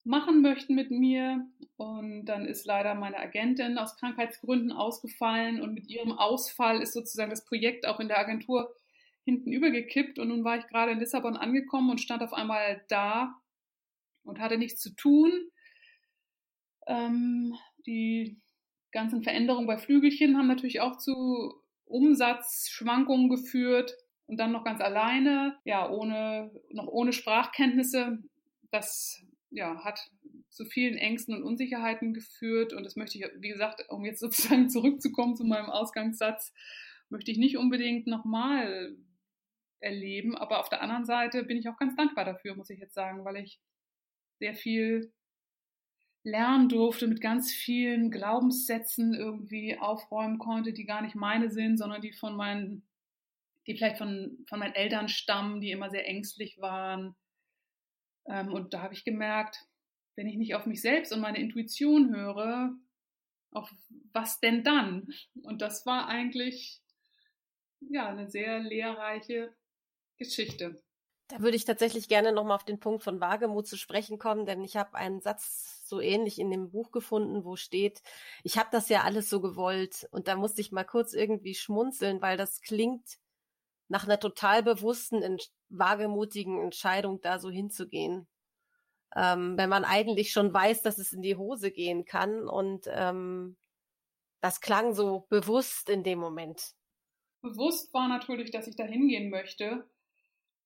machen möchten mit mir. Und dann ist leider meine Agentin aus Krankheitsgründen ausgefallen und mit ihrem Ausfall ist sozusagen das Projekt auch in der Agentur hinten übergekippt. Und nun war ich gerade in Lissabon angekommen und stand auf einmal da und hatte nichts zu tun ähm, die ganzen Veränderungen bei Flügelchen haben natürlich auch zu Umsatzschwankungen geführt und dann noch ganz alleine, ja, ohne, noch ohne Sprachkenntnisse. Das ja, hat zu vielen Ängsten und Unsicherheiten geführt und das möchte ich, wie gesagt, um jetzt sozusagen *laughs* zurückzukommen zu meinem Ausgangssatz, möchte ich nicht unbedingt nochmal erleben, aber auf der anderen Seite bin ich auch ganz dankbar dafür, muss ich jetzt sagen, weil ich sehr viel lernen durfte, mit ganz vielen Glaubenssätzen irgendwie aufräumen konnte, die gar nicht meine sind, sondern die von meinen, die vielleicht von, von meinen Eltern stammen, die immer sehr ängstlich waren. Ähm, und da habe ich gemerkt, wenn ich nicht auf mich selbst und meine Intuition höre, auf was denn dann? Und das war eigentlich ja eine sehr lehrreiche Geschichte. Da würde ich tatsächlich gerne nochmal auf den Punkt von Wagemut zu sprechen kommen, denn ich habe einen Satz so ähnlich in dem Buch gefunden, wo steht, ich habe das ja alles so gewollt. Und da musste ich mal kurz irgendwie schmunzeln, weil das klingt nach einer total bewussten, wagemutigen Entscheidung, da so hinzugehen. Ähm, wenn man eigentlich schon weiß, dass es in die Hose gehen kann. Und ähm, das klang so bewusst in dem Moment. Bewusst war natürlich, dass ich da hingehen möchte.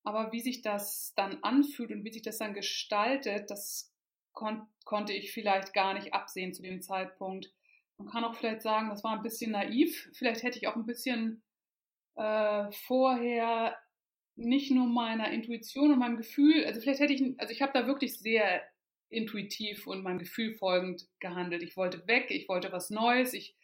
Aber wie sich das dann anfühlt und wie sich das dann gestaltet, das kon konnte ich vielleicht gar nicht absehen zu dem Zeitpunkt. Man kann auch vielleicht sagen, das war ein bisschen naiv. Vielleicht hätte ich auch ein bisschen äh, vorher nicht nur meiner Intuition und meinem Gefühl, also vielleicht hätte ich, also ich habe da wirklich sehr intuitiv und meinem Gefühl folgend gehandelt. Ich wollte weg, ich wollte was Neues, ich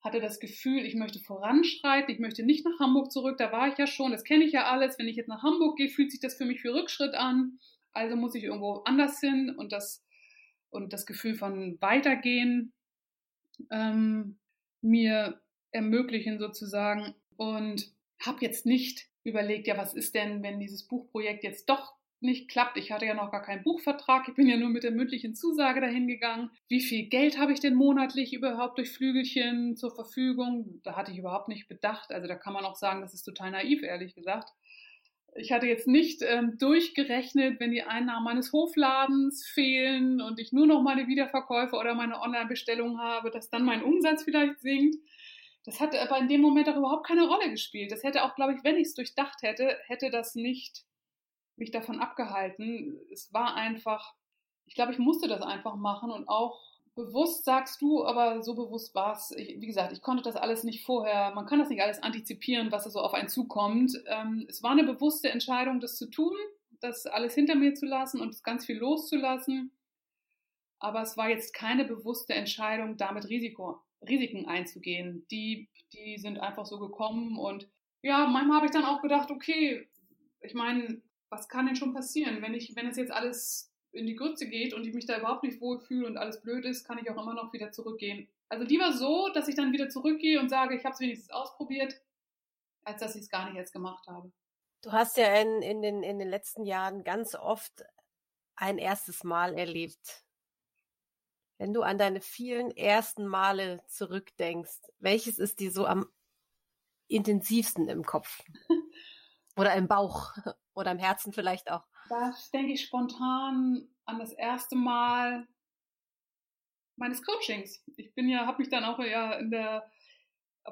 hatte das Gefühl, ich möchte voranschreiten, ich möchte nicht nach Hamburg zurück, da war ich ja schon, das kenne ich ja alles. Wenn ich jetzt nach Hamburg gehe, fühlt sich das für mich wie Rückschritt an. Also muss ich irgendwo anders hin und das, und das Gefühl von Weitergehen ähm, mir ermöglichen sozusagen. Und habe jetzt nicht überlegt, ja, was ist denn, wenn dieses Buchprojekt jetzt doch nicht klappt. Ich hatte ja noch gar keinen Buchvertrag. Ich bin ja nur mit der mündlichen Zusage dahin gegangen. Wie viel Geld habe ich denn monatlich überhaupt durch Flügelchen zur Verfügung? Da hatte ich überhaupt nicht bedacht. Also da kann man auch sagen, das ist total naiv, ehrlich gesagt. Ich hatte jetzt nicht ähm, durchgerechnet, wenn die Einnahmen meines Hofladens fehlen und ich nur noch meine Wiederverkäufe oder meine Online-Bestellungen habe, dass dann mein Umsatz vielleicht sinkt. Das hat aber in dem Moment auch überhaupt keine Rolle gespielt. Das hätte auch, glaube ich, wenn ich es durchdacht hätte, hätte das nicht mich davon abgehalten. Es war einfach, ich glaube, ich musste das einfach machen und auch bewusst sagst du, aber so bewusst war es. Wie gesagt, ich konnte das alles nicht vorher, man kann das nicht alles antizipieren, was so auf einen zukommt. Ähm, es war eine bewusste Entscheidung, das zu tun, das alles hinter mir zu lassen und ganz viel loszulassen. Aber es war jetzt keine bewusste Entscheidung, damit Risiko, Risiken einzugehen. Die, die sind einfach so gekommen und ja, manchmal habe ich dann auch gedacht, okay, ich meine, was kann denn schon passieren? Wenn ich, wenn es jetzt alles in die Grütze geht und ich mich da überhaupt nicht wohlfühle und alles blöd ist, kann ich auch immer noch wieder zurückgehen. Also lieber so, dass ich dann wieder zurückgehe und sage, ich habe es wenigstens ausprobiert, als dass ich es gar nicht jetzt gemacht habe. Du hast ja in, in, den, in den letzten Jahren ganz oft ein erstes Mal erlebt. Wenn du an deine vielen ersten Male zurückdenkst, welches ist dir so am intensivsten im Kopf? Oder im Bauch? *laughs* Oder im Herzen vielleicht auch? Da denke ich spontan an das erste Mal meines Coachings. Ich bin ja, habe mich dann auch ja in der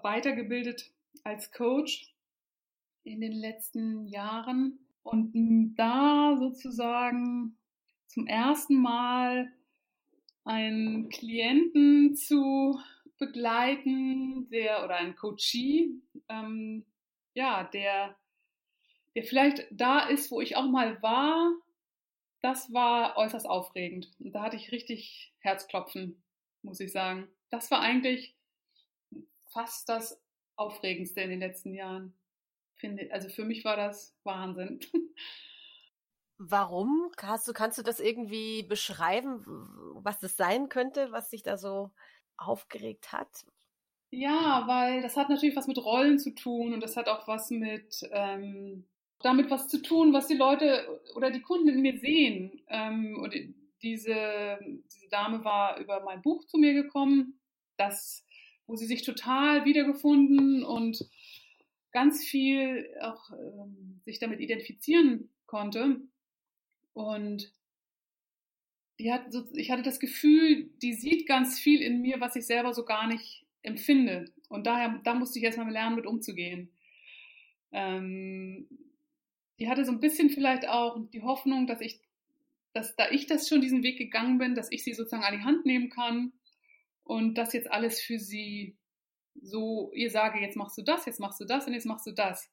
weitergebildet als Coach in den letzten Jahren und da sozusagen zum ersten Mal einen Klienten zu begleiten, der oder ein Coachie, ähm, ja, der, der vielleicht da ist, wo ich auch mal war, das war äußerst aufregend. Und da hatte ich richtig Herzklopfen, muss ich sagen. Das war eigentlich fast das Aufregendste in den letzten Jahren. Finde, also für mich war das Wahnsinn. *laughs* Warum? Hast du, kannst du das irgendwie beschreiben, was das sein könnte, was sich da so aufgeregt hat? Ja, weil das hat natürlich was mit Rollen zu tun und das hat auch was mit ähm, damit was zu tun, was die Leute oder die Kunden in mir sehen. Ähm, und diese, diese Dame war über mein Buch zu mir gekommen, das, wo sie sich total wiedergefunden und ganz viel auch ähm, sich damit identifizieren konnte. Und die hat so, ich hatte das Gefühl, die sieht ganz viel in mir, was ich selber so gar nicht empfinde. Und daher, da musste ich erstmal lernen, mit umzugehen. Ähm, die hatte so ein bisschen vielleicht auch die Hoffnung, dass ich, dass da ich das schon diesen Weg gegangen bin, dass ich sie sozusagen an die Hand nehmen kann und das jetzt alles für sie so ihr sage, jetzt machst du das, jetzt machst du das und jetzt machst du das.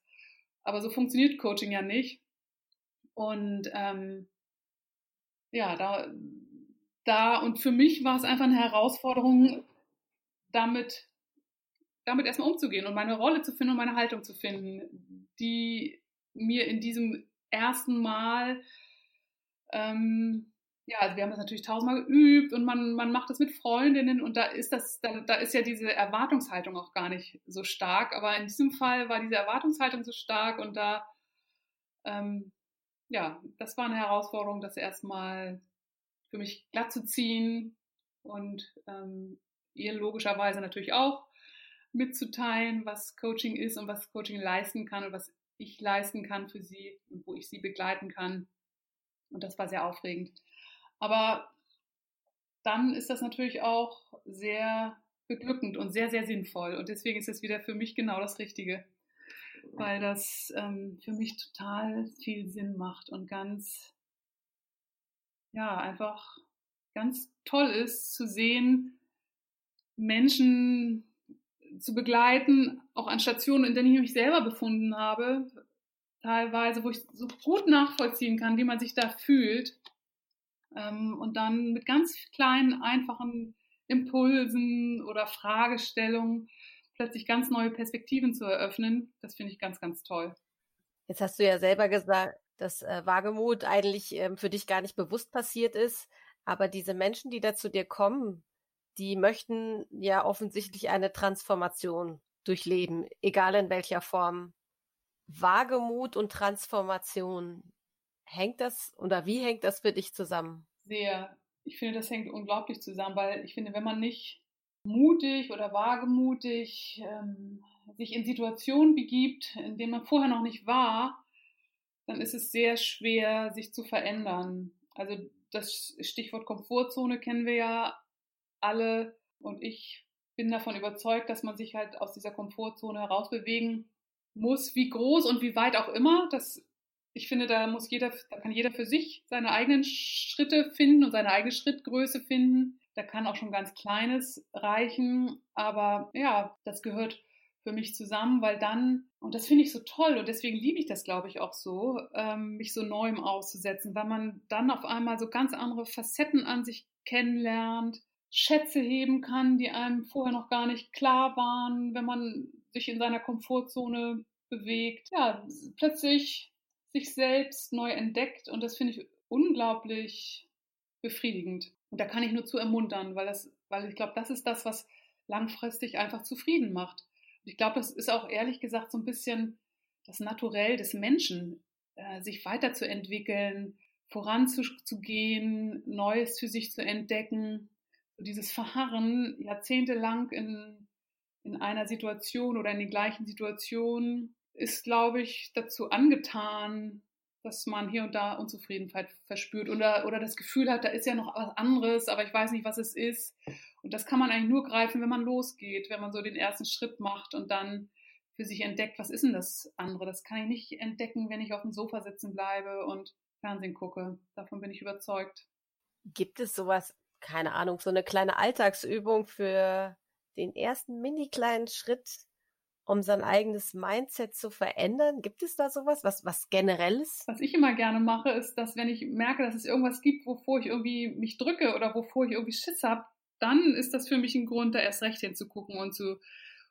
Aber so funktioniert Coaching ja nicht. Und ähm, ja, da, da und für mich war es einfach eine Herausforderung, damit, damit erstmal umzugehen und meine Rolle zu finden und meine Haltung zu finden, die mir in diesem ersten Mal ähm, ja, also wir haben das natürlich tausendmal geübt und man, man macht das mit Freundinnen und da ist das, da, da ist ja diese Erwartungshaltung auch gar nicht so stark. Aber in diesem Fall war diese Erwartungshaltung so stark und da, ähm, ja, das war eine Herausforderung, das erstmal für mich glatt zu ziehen und ähm, ihr logischerweise natürlich auch mitzuteilen, was Coaching ist und was Coaching leisten kann und was ich leisten kann für sie und wo ich sie begleiten kann. Und das war sehr aufregend. Aber dann ist das natürlich auch sehr beglückend und sehr, sehr sinnvoll. Und deswegen ist es wieder für mich genau das Richtige, weil das ähm, für mich total viel Sinn macht und ganz, ja, einfach ganz toll ist zu sehen, Menschen zu begleiten, auch an Stationen, in denen ich mich selber befunden habe, teilweise, wo ich so gut nachvollziehen kann, wie man sich da fühlt ähm, und dann mit ganz kleinen, einfachen Impulsen oder Fragestellungen plötzlich ganz neue Perspektiven zu eröffnen, das finde ich ganz, ganz toll. Jetzt hast du ja selber gesagt, dass äh, Wagemut eigentlich ähm, für dich gar nicht bewusst passiert ist, aber diese Menschen, die da zu dir kommen, die möchten ja offensichtlich eine Transformation durchleben, egal in welcher Form. Wagemut und Transformation, hängt das oder wie hängt das für dich zusammen? Sehr. Ich finde, das hängt unglaublich zusammen, weil ich finde, wenn man nicht mutig oder wagemutig ähm, sich in Situationen begibt, in denen man vorher noch nicht war, dann ist es sehr schwer, sich zu verändern. Also das Stichwort Komfortzone kennen wir ja alle und ich bin davon überzeugt, dass man sich halt aus dieser Komfortzone herausbewegen muss, wie groß und wie weit auch immer. Das ich finde, da muss jeder, da kann jeder für sich seine eigenen Schritte finden und seine eigene Schrittgröße finden. Da kann auch schon ganz Kleines reichen. Aber ja, das gehört für mich zusammen, weil dann, und das finde ich so toll und deswegen liebe ich das, glaube ich, auch so, ähm, mich so neuem auszusetzen, weil man dann auf einmal so ganz andere Facetten an sich kennenlernt, Schätze heben kann, die einem vorher noch gar nicht klar waren, wenn man sich in seiner Komfortzone bewegt. Ja, plötzlich sich selbst neu entdeckt und das finde ich unglaublich befriedigend. Und da kann ich nur zu ermuntern, weil, das, weil ich glaube, das ist das, was langfristig einfach zufrieden macht. Und ich glaube, das ist auch ehrlich gesagt so ein bisschen das Naturell des Menschen, äh, sich weiterzuentwickeln, voranzugehen, Neues für sich zu entdecken. So dieses Verharren jahrzehntelang in, in einer Situation oder in den gleichen Situationen, ist, glaube ich, dazu angetan, dass man hier und da Unzufriedenheit verspürt oder, oder das Gefühl hat, da ist ja noch was anderes, aber ich weiß nicht, was es ist. Und das kann man eigentlich nur greifen, wenn man losgeht, wenn man so den ersten Schritt macht und dann für sich entdeckt, was ist denn das andere? Das kann ich nicht entdecken, wenn ich auf dem Sofa sitzen bleibe und Fernsehen gucke. Davon bin ich überzeugt. Gibt es sowas, keine Ahnung, so eine kleine Alltagsübung für den ersten mini kleinen Schritt, um sein eigenes Mindset zu verändern? Gibt es da sowas, was, was generelles? Was ich immer gerne mache, ist, dass wenn ich merke, dass es irgendwas gibt, wovor ich irgendwie mich drücke oder wovor ich irgendwie Schiss habe, dann ist das für mich ein Grund, da erst recht hinzugucken und zu,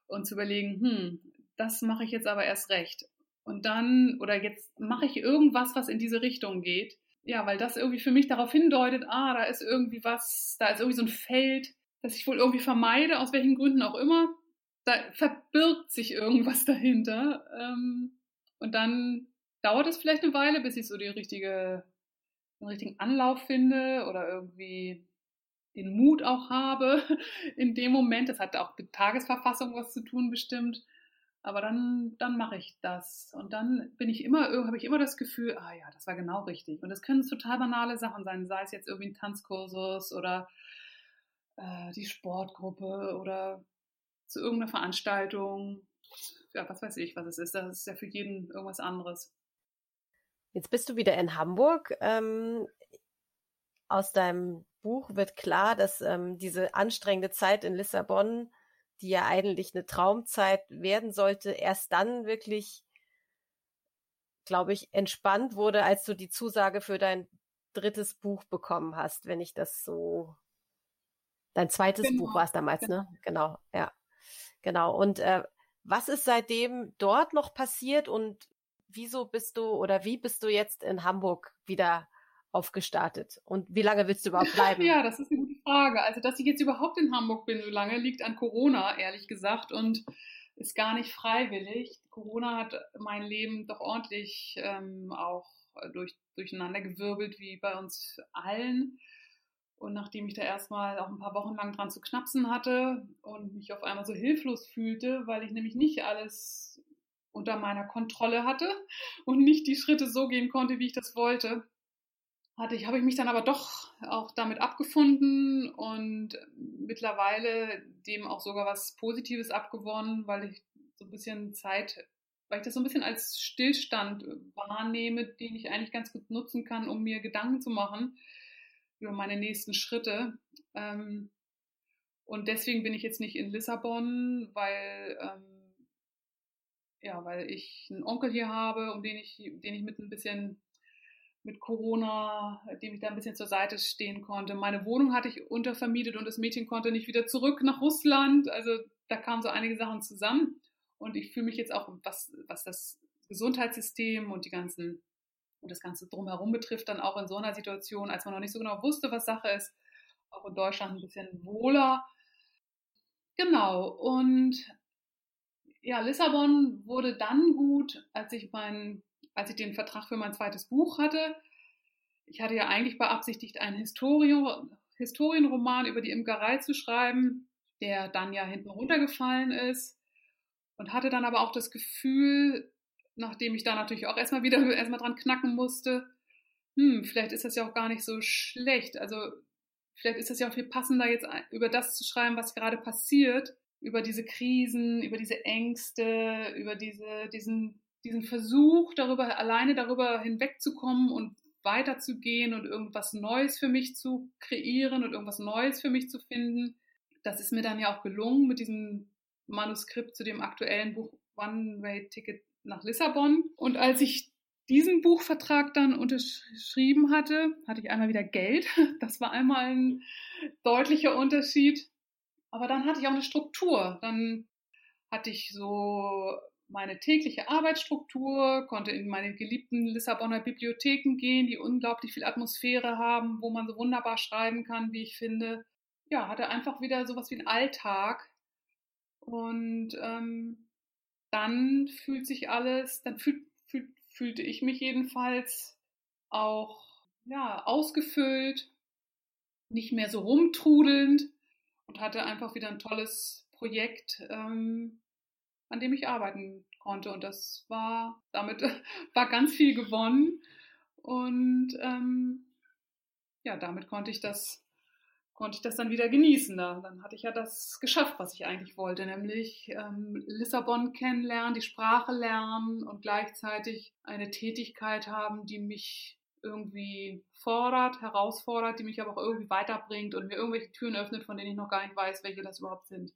und zu überlegen, hm, das mache ich jetzt aber erst recht. Und dann, oder jetzt mache ich irgendwas, was in diese Richtung geht. Ja, weil das irgendwie für mich darauf hindeutet, ah, da ist irgendwie was, da ist irgendwie so ein Feld, das ich wohl irgendwie vermeide, aus welchen Gründen auch immer. Da verbirgt sich irgendwas dahinter. Ähm, und dann dauert es vielleicht eine Weile, bis ich so die richtige, den richtigen Anlauf finde oder irgendwie den Mut auch habe *laughs* in dem Moment. Das hat auch mit Tagesverfassung was zu tun, bestimmt. Aber dann, dann mache ich das. Und dann bin ich immer, habe ich immer das Gefühl, ah ja, das war genau richtig. Und das können total banale Sachen sein, sei es jetzt irgendwie ein Tanzkursus oder äh, die Sportgruppe oder zu irgendeiner Veranstaltung. Ja, was weiß ich, was es ist. Das ist ja für jeden irgendwas anderes. Jetzt bist du wieder in Hamburg. Ähm, aus deinem Buch wird klar, dass ähm, diese anstrengende Zeit in Lissabon, die ja eigentlich eine Traumzeit werden sollte, erst dann wirklich, glaube ich, entspannt wurde, als du die Zusage für dein drittes Buch bekommen hast, wenn ich das so. Dein zweites genau. Buch war es damals, genau. ne? Genau, ja. Genau. Und äh, was ist seitdem dort noch passiert und wieso bist du oder wie bist du jetzt in Hamburg wieder aufgestartet? Und wie lange willst du *laughs* überhaupt bleiben? Ja, das ist eine gute Frage. Also, dass ich jetzt überhaupt in Hamburg bin so lange, liegt an Corona, ehrlich gesagt, und ist gar nicht freiwillig. Corona hat mein Leben doch ordentlich ähm, auch durch, durcheinandergewirbelt, wie bei uns allen. Und nachdem ich da erstmal auch ein paar Wochen lang dran zu knapsen hatte und mich auf einmal so hilflos fühlte, weil ich nämlich nicht alles unter meiner Kontrolle hatte und nicht die Schritte so gehen konnte, wie ich das wollte, hatte ich, habe ich mich dann aber doch auch damit abgefunden und mittlerweile dem auch sogar was Positives abgewonnen, weil ich so ein bisschen Zeit, weil ich das so ein bisschen als Stillstand wahrnehme, den ich eigentlich ganz gut nutzen kann, um mir Gedanken zu machen über meine nächsten Schritte. Ähm, und deswegen bin ich jetzt nicht in Lissabon, weil ähm, ja, weil ich einen Onkel hier habe, um den ich, den ich mit ein bisschen mit Corona, dem ich da ein bisschen zur Seite stehen konnte. Meine Wohnung hatte ich untervermietet und das Mädchen konnte nicht wieder zurück nach Russland. Also da kamen so einige Sachen zusammen. Und ich fühle mich jetzt auch, was, was das Gesundheitssystem und die ganzen und das Ganze drumherum betrifft, dann auch in so einer Situation, als man noch nicht so genau wusste, was Sache ist, auch in Deutschland ein bisschen wohler. Genau. Und ja, Lissabon wurde dann gut, als ich meinen als ich den Vertrag für mein zweites Buch hatte. Ich hatte ja eigentlich beabsichtigt, einen Historien, Historienroman über die Imkerei zu schreiben, der dann ja hinten runtergefallen ist. Und hatte dann aber auch das Gefühl, nachdem ich da natürlich auch erstmal wieder *laughs* erstmal dran knacken musste, hm, vielleicht ist das ja auch gar nicht so schlecht. Also vielleicht ist es ja auch viel passender, jetzt über das zu schreiben, was gerade passiert, über diese Krisen, über diese Ängste, über diese, diesen diesen Versuch, darüber, alleine darüber hinwegzukommen und weiterzugehen und irgendwas Neues für mich zu kreieren und irgendwas Neues für mich zu finden. Das ist mir dann ja auch gelungen mit diesem Manuskript zu dem aktuellen Buch One-Way-Ticket nach Lissabon. Und als ich diesen Buchvertrag dann unterschrieben hatte, hatte ich einmal wieder Geld. *laughs* Das war einmal ein deutlicher Unterschied. Aber dann hatte ich auch eine Struktur. Dann hatte ich so meine tägliche Arbeitsstruktur, konnte in meine geliebten Lissabonner Bibliotheken gehen, die unglaublich viel Atmosphäre haben, wo man so wunderbar schreiben kann, wie ich finde. Ja, hatte einfach wieder sowas wie einen Alltag. Und ähm, dann fühlt sich alles, dann fühlt, fühlt, fühlte ich mich jedenfalls auch ja, ausgefüllt, nicht mehr so rumtrudelnd und hatte einfach wieder ein tolles Projekt, ähm, an dem ich arbeiten konnte. Und das war, damit *laughs* war ganz viel gewonnen. Und ähm, ja, damit konnte ich das, konnte ich das dann wieder genießen. Da. Dann hatte ich ja das geschafft, was ich eigentlich wollte, nämlich ähm, Lissabon kennenlernen, die Sprache lernen und gleichzeitig eine Tätigkeit haben, die mich irgendwie fordert, herausfordert, die mich aber auch irgendwie weiterbringt und mir irgendwelche Türen öffnet, von denen ich noch gar nicht weiß, welche das überhaupt sind.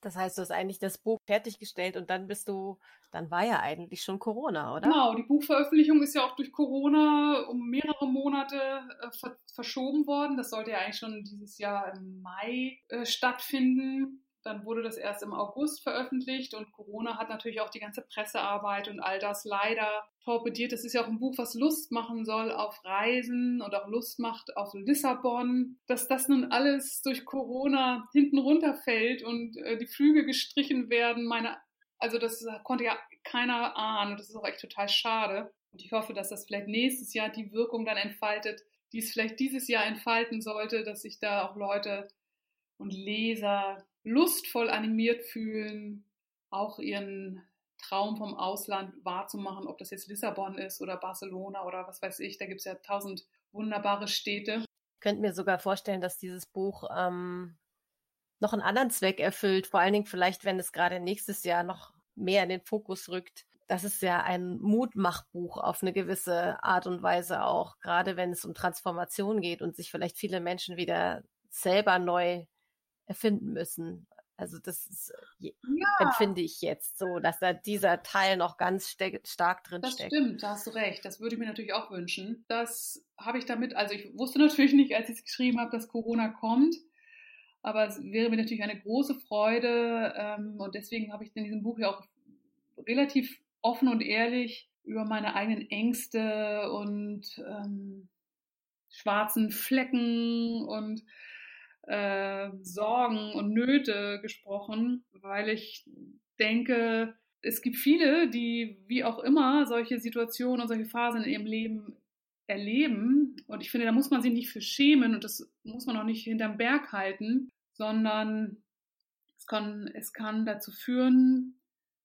Das heißt, du hast eigentlich das Buch fertiggestellt und dann bist du, dann war ja eigentlich schon Corona, oder? Genau, die Buchveröffentlichung ist ja auch durch Corona um mehrere Monate äh, ver verschoben worden. Das sollte ja eigentlich schon dieses Jahr im Mai äh, stattfinden. Dann wurde das erst im August veröffentlicht und Corona hat natürlich auch die ganze Pressearbeit und all das leider torpediert. Das ist ja auch ein Buch, was Lust machen soll auf Reisen und auch Lust macht auf Lissabon. Dass das nun alles durch Corona hinten runterfällt und äh, die Flüge gestrichen werden, meine, also das konnte ja keiner ahnen und das ist auch echt total schade. Und ich hoffe, dass das vielleicht nächstes Jahr die Wirkung dann entfaltet, die es vielleicht dieses Jahr entfalten sollte, dass sich da auch Leute und Leser lustvoll animiert fühlen, auch ihren Traum vom Ausland wahrzumachen, ob das jetzt Lissabon ist oder Barcelona oder was weiß ich. Da gibt es ja tausend wunderbare Städte. Ich könnte mir sogar vorstellen, dass dieses Buch ähm, noch einen anderen Zweck erfüllt, vor allen Dingen vielleicht, wenn es gerade nächstes Jahr noch mehr in den Fokus rückt. Das ist ja ein Mutmachbuch auf eine gewisse Art und Weise auch, gerade wenn es um Transformation geht und sich vielleicht viele Menschen wieder selber neu erfinden müssen. Also das ist, äh, ja. empfinde ich jetzt so, dass da dieser Teil noch ganz stark drin das steckt. Das stimmt, da hast du recht. Das würde ich mir natürlich auch wünschen. Das habe ich damit, also ich wusste natürlich nicht, als ich es geschrieben habe, dass Corona kommt. Aber es wäre mir natürlich eine große Freude ähm, und deswegen habe ich in diesem Buch ja auch relativ offen und ehrlich über meine eigenen Ängste und ähm, schwarzen Flecken und äh, Sorgen und Nöte gesprochen, weil ich denke, es gibt viele, die wie auch immer solche Situationen und solche Phasen in ihrem Leben erleben. Und ich finde, da muss man sich nicht für schämen und das muss man auch nicht hinterm Berg halten, sondern es kann, es kann dazu führen,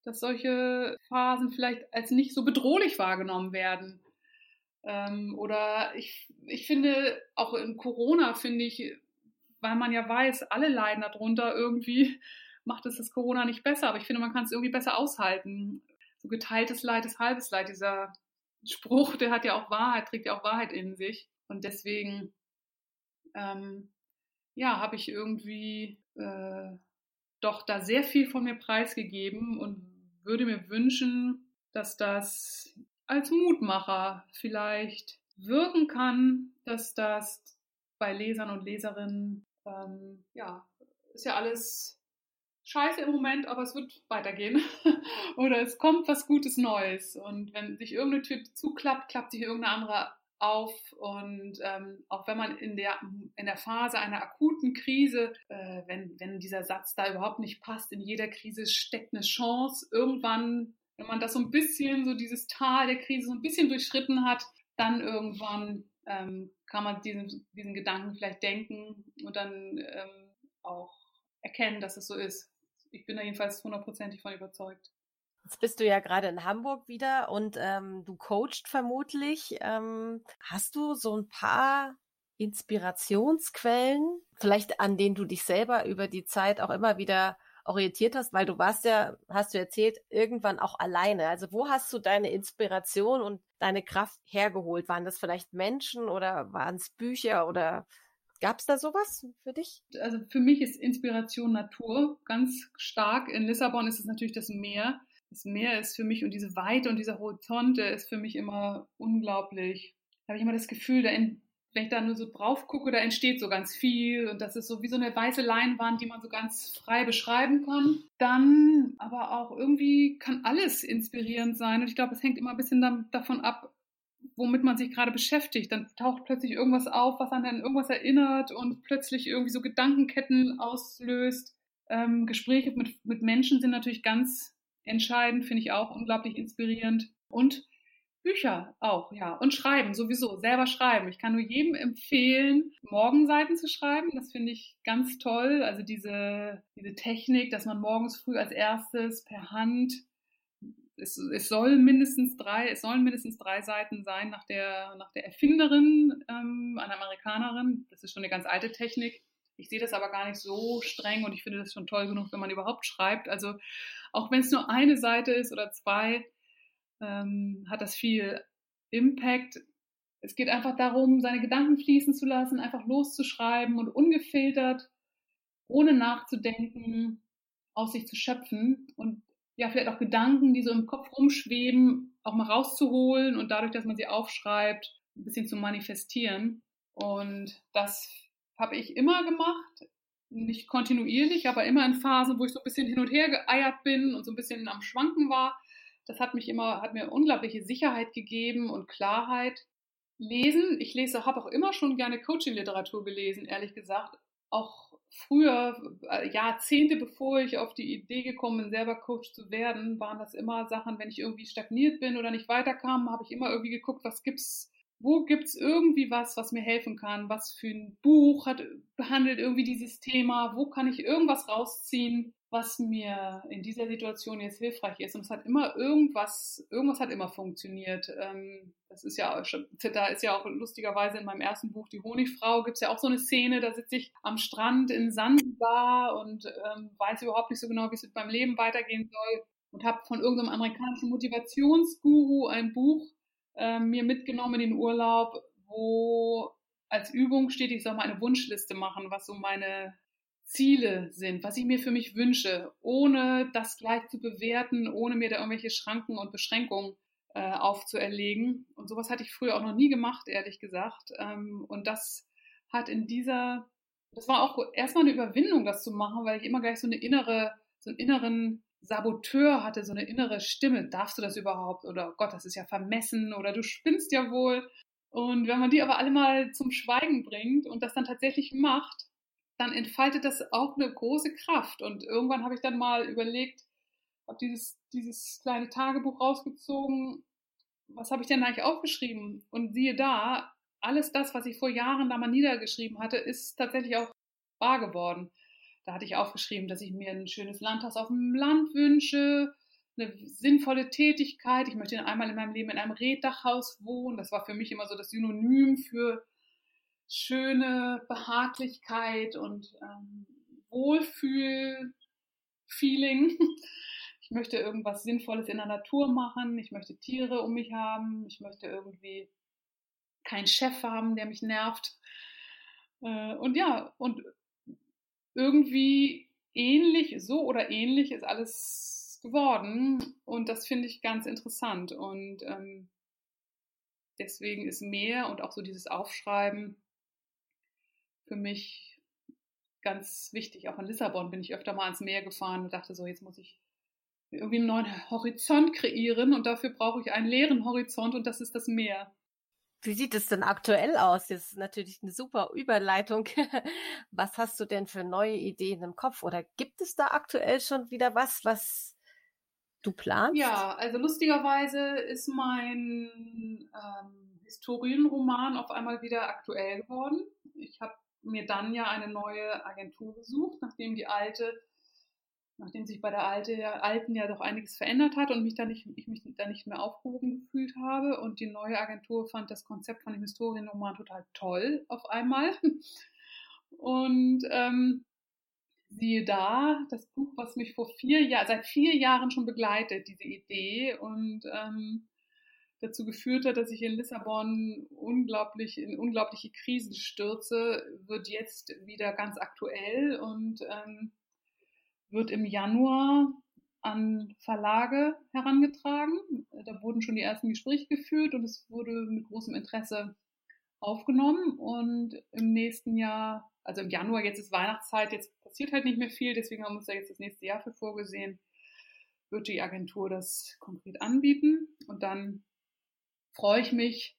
dass solche Phasen vielleicht als nicht so bedrohlich wahrgenommen werden. Ähm, oder ich, ich finde, auch in Corona finde ich, weil man ja weiß, alle leiden darunter irgendwie, macht es das Corona nicht besser. Aber ich finde, man kann es irgendwie besser aushalten. So geteiltes Leid ist halbes Leid. Dieser Spruch, der hat ja auch Wahrheit, trägt ja auch Wahrheit in sich. Und deswegen, ähm, ja, habe ich irgendwie äh, doch da sehr viel von mir preisgegeben und würde mir wünschen, dass das als Mutmacher vielleicht wirken kann, dass das bei Lesern und Leserinnen ähm, ja, ist ja alles scheiße im Moment, aber es wird weitergehen. *laughs* Oder es kommt was Gutes Neues. Und wenn sich irgendeine Tür zuklappt, klappt sich irgendeine andere auf. Und ähm, auch wenn man in der, in der Phase einer akuten Krise, äh, wenn, wenn dieser Satz da überhaupt nicht passt, in jeder Krise steckt eine Chance. Irgendwann, wenn man das so ein bisschen, so dieses Tal der Krise so ein bisschen durchschritten hat, dann irgendwann ähm, kann man diesen, diesen Gedanken vielleicht denken und dann ähm, auch erkennen, dass es so ist. Ich bin da jedenfalls hundertprozentig von überzeugt. Jetzt bist du ja gerade in Hamburg wieder und ähm, du coachst vermutlich. Ähm, hast du so ein paar Inspirationsquellen, vielleicht an denen du dich selber über die Zeit auch immer wieder orientiert hast, weil du warst ja, hast du erzählt, irgendwann auch alleine. Also wo hast du deine Inspiration und deine Kraft hergeholt? Waren das vielleicht Menschen oder waren es Bücher oder gab es da sowas für dich? Also für mich ist Inspiration Natur ganz stark. In Lissabon ist es natürlich das Meer. Das Meer ist für mich und diese Weite und dieser Horizont, der ist für mich immer unglaublich. Da habe ich immer das Gefühl, da wenn ich da nur so drauf gucke, da entsteht so ganz viel und das ist so wie so eine weiße Leinwand, die man so ganz frei beschreiben kann. Dann aber auch irgendwie kann alles inspirierend sein und ich glaube, es hängt immer ein bisschen davon ab, womit man sich gerade beschäftigt. Dann taucht plötzlich irgendwas auf, was an irgendwas erinnert und plötzlich irgendwie so Gedankenketten auslöst. Ähm, Gespräche mit, mit Menschen sind natürlich ganz entscheidend, finde ich auch unglaublich inspirierend. Und Bücher auch, ja. Und schreiben, sowieso, selber schreiben. Ich kann nur jedem empfehlen, Morgenseiten zu schreiben. Das finde ich ganz toll. Also diese, diese Technik, dass man morgens früh als erstes per Hand, es, es soll mindestens drei, es sollen mindestens drei Seiten sein nach der, nach der Erfinderin, ähm, einer Amerikanerin. Das ist schon eine ganz alte Technik. Ich sehe das aber gar nicht so streng und ich finde das schon toll genug, wenn man überhaupt schreibt. Also auch wenn es nur eine Seite ist oder zwei, ähm, hat das viel Impact. Es geht einfach darum, seine Gedanken fließen zu lassen, einfach loszuschreiben und ungefiltert, ohne nachzudenken, aus sich zu schöpfen und ja, vielleicht auch Gedanken, die so im Kopf rumschweben, auch mal rauszuholen und dadurch, dass man sie aufschreibt, ein bisschen zu manifestieren. Und das habe ich immer gemacht, nicht kontinuierlich, aber immer in Phasen, wo ich so ein bisschen hin und her geeiert bin und so ein bisschen am Schwanken war. Das hat mich immer, hat mir unglaubliche Sicherheit gegeben und Klarheit. Lesen, ich lese, habe auch immer schon gerne Coaching-Literatur gelesen, ehrlich gesagt. Auch früher, äh, Jahrzehnte bevor ich auf die Idee gekommen bin, selber Coach zu werden, waren das immer Sachen, wenn ich irgendwie stagniert bin oder nicht weiterkam, habe ich immer irgendwie geguckt, was gibt's wo gibt es irgendwie was, was mir helfen kann? Was für ein Buch hat, behandelt irgendwie dieses Thema? Wo kann ich irgendwas rausziehen, was mir in dieser Situation jetzt hilfreich ist? Und es hat immer irgendwas, irgendwas hat immer funktioniert. Ähm, das ist ja, da ist ja auch lustigerweise in meinem ersten Buch, Die Honigfrau, gibt es ja auch so eine Szene, da sitze ich am Strand in Sansibar und ähm, weiß überhaupt nicht so genau, wie es mit meinem Leben weitergehen soll und habe von irgendeinem amerikanischen Motivationsguru ein Buch äh, mir mitgenommen in den Urlaub, wo als Übung steht, ich soll mal eine Wunschliste machen, was so meine Ziele sind, was ich mir für mich wünsche, ohne das gleich zu bewerten, ohne mir da irgendwelche Schranken und Beschränkungen äh, aufzuerlegen. Und sowas hatte ich früher auch noch nie gemacht, ehrlich gesagt. Ähm, und das hat in dieser, das war auch erstmal eine Überwindung, das zu machen, weil ich immer gleich so eine innere, so einen inneren Saboteur hatte, so eine innere Stimme, darfst du das überhaupt? Oder oh Gott, das ist ja vermessen oder du spinnst ja wohl. Und wenn man die aber alle mal zum Schweigen bringt und das dann tatsächlich macht, dann entfaltet das auch eine große Kraft. Und irgendwann habe ich dann mal überlegt, habe dieses, dieses kleine Tagebuch rausgezogen, was habe ich denn eigentlich aufgeschrieben? Und siehe da, alles das, was ich vor Jahren da mal niedergeschrieben hatte, ist tatsächlich auch wahr geworden. Da hatte ich aufgeschrieben, dass ich mir ein schönes Landhaus auf dem Land wünsche, eine sinnvolle Tätigkeit. Ich möchte einmal in meinem Leben in einem Reddachhaus wohnen. Das war für mich immer so das Synonym für schöne Behaglichkeit und ähm, Wohlfühl-Feeling. *laughs* Ich möchte irgendwas Sinnvolles in der Natur machen. Ich möchte Tiere um mich haben. Ich möchte irgendwie keinen Chef haben, der mich nervt. Äh, und ja, und irgendwie ähnlich, so oder ähnlich ist alles geworden. Und das finde ich ganz interessant. Und ähm, deswegen ist mehr und auch so dieses Aufschreiben für mich ganz wichtig. Auch in Lissabon bin ich öfter mal ans Meer gefahren und dachte so, jetzt muss ich irgendwie einen neuen Horizont kreieren und dafür brauche ich einen leeren Horizont und das ist das Meer. Wie sieht es denn aktuell aus? Das ist natürlich eine super Überleitung. *laughs* Was hast du denn für neue Ideen im Kopf? Oder gibt es da aktuell schon wieder was, was du planst? Ja, also lustigerweise ist mein ähm, Historienroman auf einmal wieder aktuell geworden. Ich habe mir dann ja eine neue Agentur gesucht, nachdem die alte nachdem sich bei der Alte, Alten ja doch einiges verändert hat und mich da nicht, ich mich da nicht mehr aufgehoben gefühlt habe. Und die neue Agentur fand das Konzept von dem Historienroman total toll auf einmal. Und ähm, siehe da, das Buch, was mich vor vier Jahren, seit vier Jahren schon begleitet, diese Idee und ähm, dazu geführt hat, dass ich in Lissabon unglaublich in unglaubliche Krisen stürze, wird jetzt wieder ganz aktuell und ähm, wird im Januar an Verlage herangetragen. Da wurden schon die ersten Gespräche geführt und es wurde mit großem Interesse aufgenommen. Und im nächsten Jahr, also im Januar, jetzt ist Weihnachtszeit, jetzt passiert halt nicht mehr viel, deswegen haben wir uns da jetzt das nächste Jahr für vorgesehen, wird die Agentur das konkret anbieten. Und dann freue ich mich,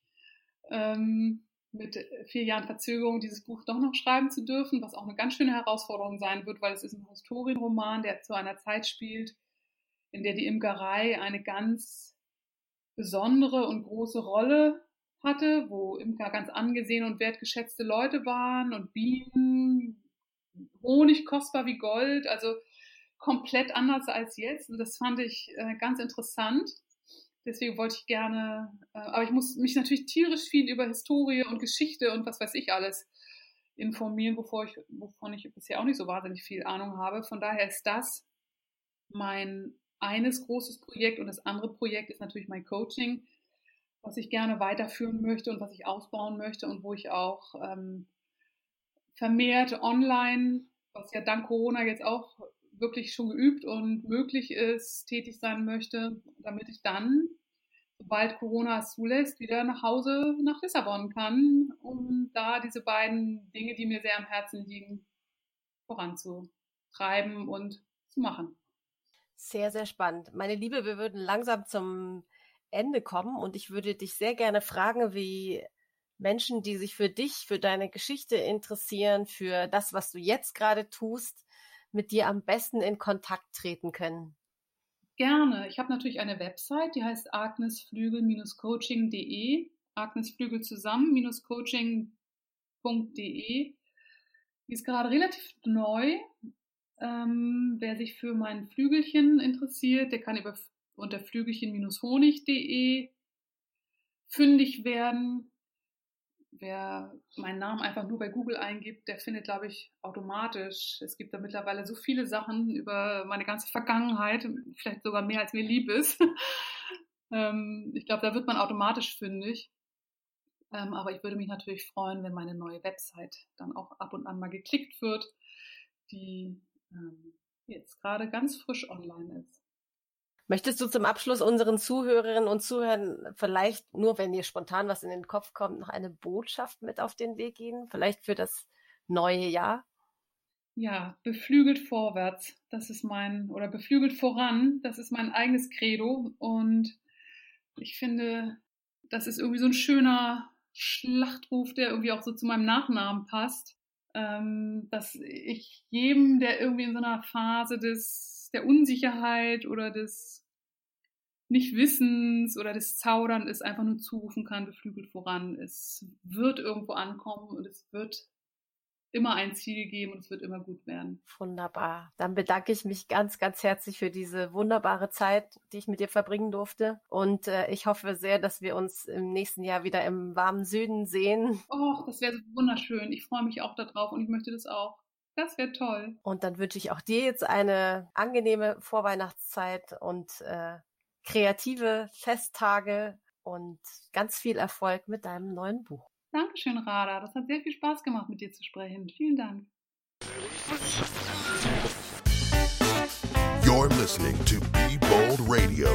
ähm, mit vier Jahren Verzögerung dieses Buch doch noch schreiben zu dürfen, was auch eine ganz schöne Herausforderung sein wird, weil es ist ein Historienroman, der zu einer Zeit spielt, in der die Imkerei eine ganz besondere und große Rolle hatte, wo Imker ganz angesehene und wertgeschätzte Leute waren und Bienen, Honig kostbar wie Gold, also komplett anders als jetzt. Und das fand ich äh, ganz interessant. Deswegen wollte ich gerne, äh, aber ich muss mich natürlich tierisch viel über Historie und Geschichte und was weiß ich alles informieren, bevor ich, wovon ich bisher auch nicht so wahnsinnig viel Ahnung habe. Von daher ist das mein eines großes Projekt und das andere Projekt ist natürlich mein Coaching, was ich gerne weiterführen möchte und was ich ausbauen möchte und wo ich auch ähm, vermehrt online, was ja dank Corona jetzt auch wirklich schon geübt und möglich ist, tätig sein möchte, damit ich dann, sobald Corona es zulässt, wieder nach Hause nach Lissabon kann, um da diese beiden Dinge, die mir sehr am Herzen liegen, voranzutreiben und zu machen. Sehr, sehr spannend. Meine Liebe, wir würden langsam zum Ende kommen und ich würde dich sehr gerne fragen, wie Menschen, die sich für dich, für deine Geschichte interessieren, für das, was du jetzt gerade tust, mit dir am besten in Kontakt treten können? Gerne. Ich habe natürlich eine Website, die heißt agnesflügel-coaching.de. Agnesflügel zusammen-coaching.de. Die ist gerade relativ neu. Ähm, wer sich für mein Flügelchen interessiert, der kann über unter flügelchen-honig.de fündig werden wer meinen Namen einfach nur bei Google eingibt, der findet, glaube ich, automatisch. Es gibt da mittlerweile so viele Sachen über meine ganze Vergangenheit, vielleicht sogar mehr als mir lieb ist. *laughs* ähm, ich glaube, da wird man automatisch fündig. Ähm, aber ich würde mich natürlich freuen, wenn meine neue Website dann auch ab und an mal geklickt wird, die ähm, jetzt gerade ganz frisch online ist. Möchtest du zum Abschluss unseren Zuhörerinnen und Zuhörern vielleicht nur, wenn dir spontan was in den Kopf kommt, noch eine Botschaft mit auf den Weg gehen? Vielleicht für das neue Jahr? Ja, beflügelt vorwärts. Das ist mein, oder beflügelt voran. Das ist mein eigenes Credo. Und ich finde, das ist irgendwie so ein schöner Schlachtruf, der irgendwie auch so zu meinem Nachnamen passt. Ähm, dass ich jedem, der irgendwie in so einer Phase des der Unsicherheit oder des Nichtwissens oder des Zaudern ist, einfach nur zurufen kann, beflügelt voran. Es wird irgendwo ankommen und es wird immer ein Ziel geben und es wird immer gut werden. Wunderbar. Dann bedanke ich mich ganz, ganz herzlich für diese wunderbare Zeit, die ich mit dir verbringen durfte. Und äh, ich hoffe sehr, dass wir uns im nächsten Jahr wieder im warmen Süden sehen. Oh, das wäre so wunderschön. Ich freue mich auch darauf und ich möchte das auch. Das wäre toll. Und dann wünsche ich auch dir jetzt eine angenehme Vorweihnachtszeit und äh, kreative Festtage und ganz viel Erfolg mit deinem neuen Buch. Dankeschön, Rada. Das hat sehr viel Spaß gemacht, mit dir zu sprechen. Vielen Dank. You're listening to Be Bold Radio.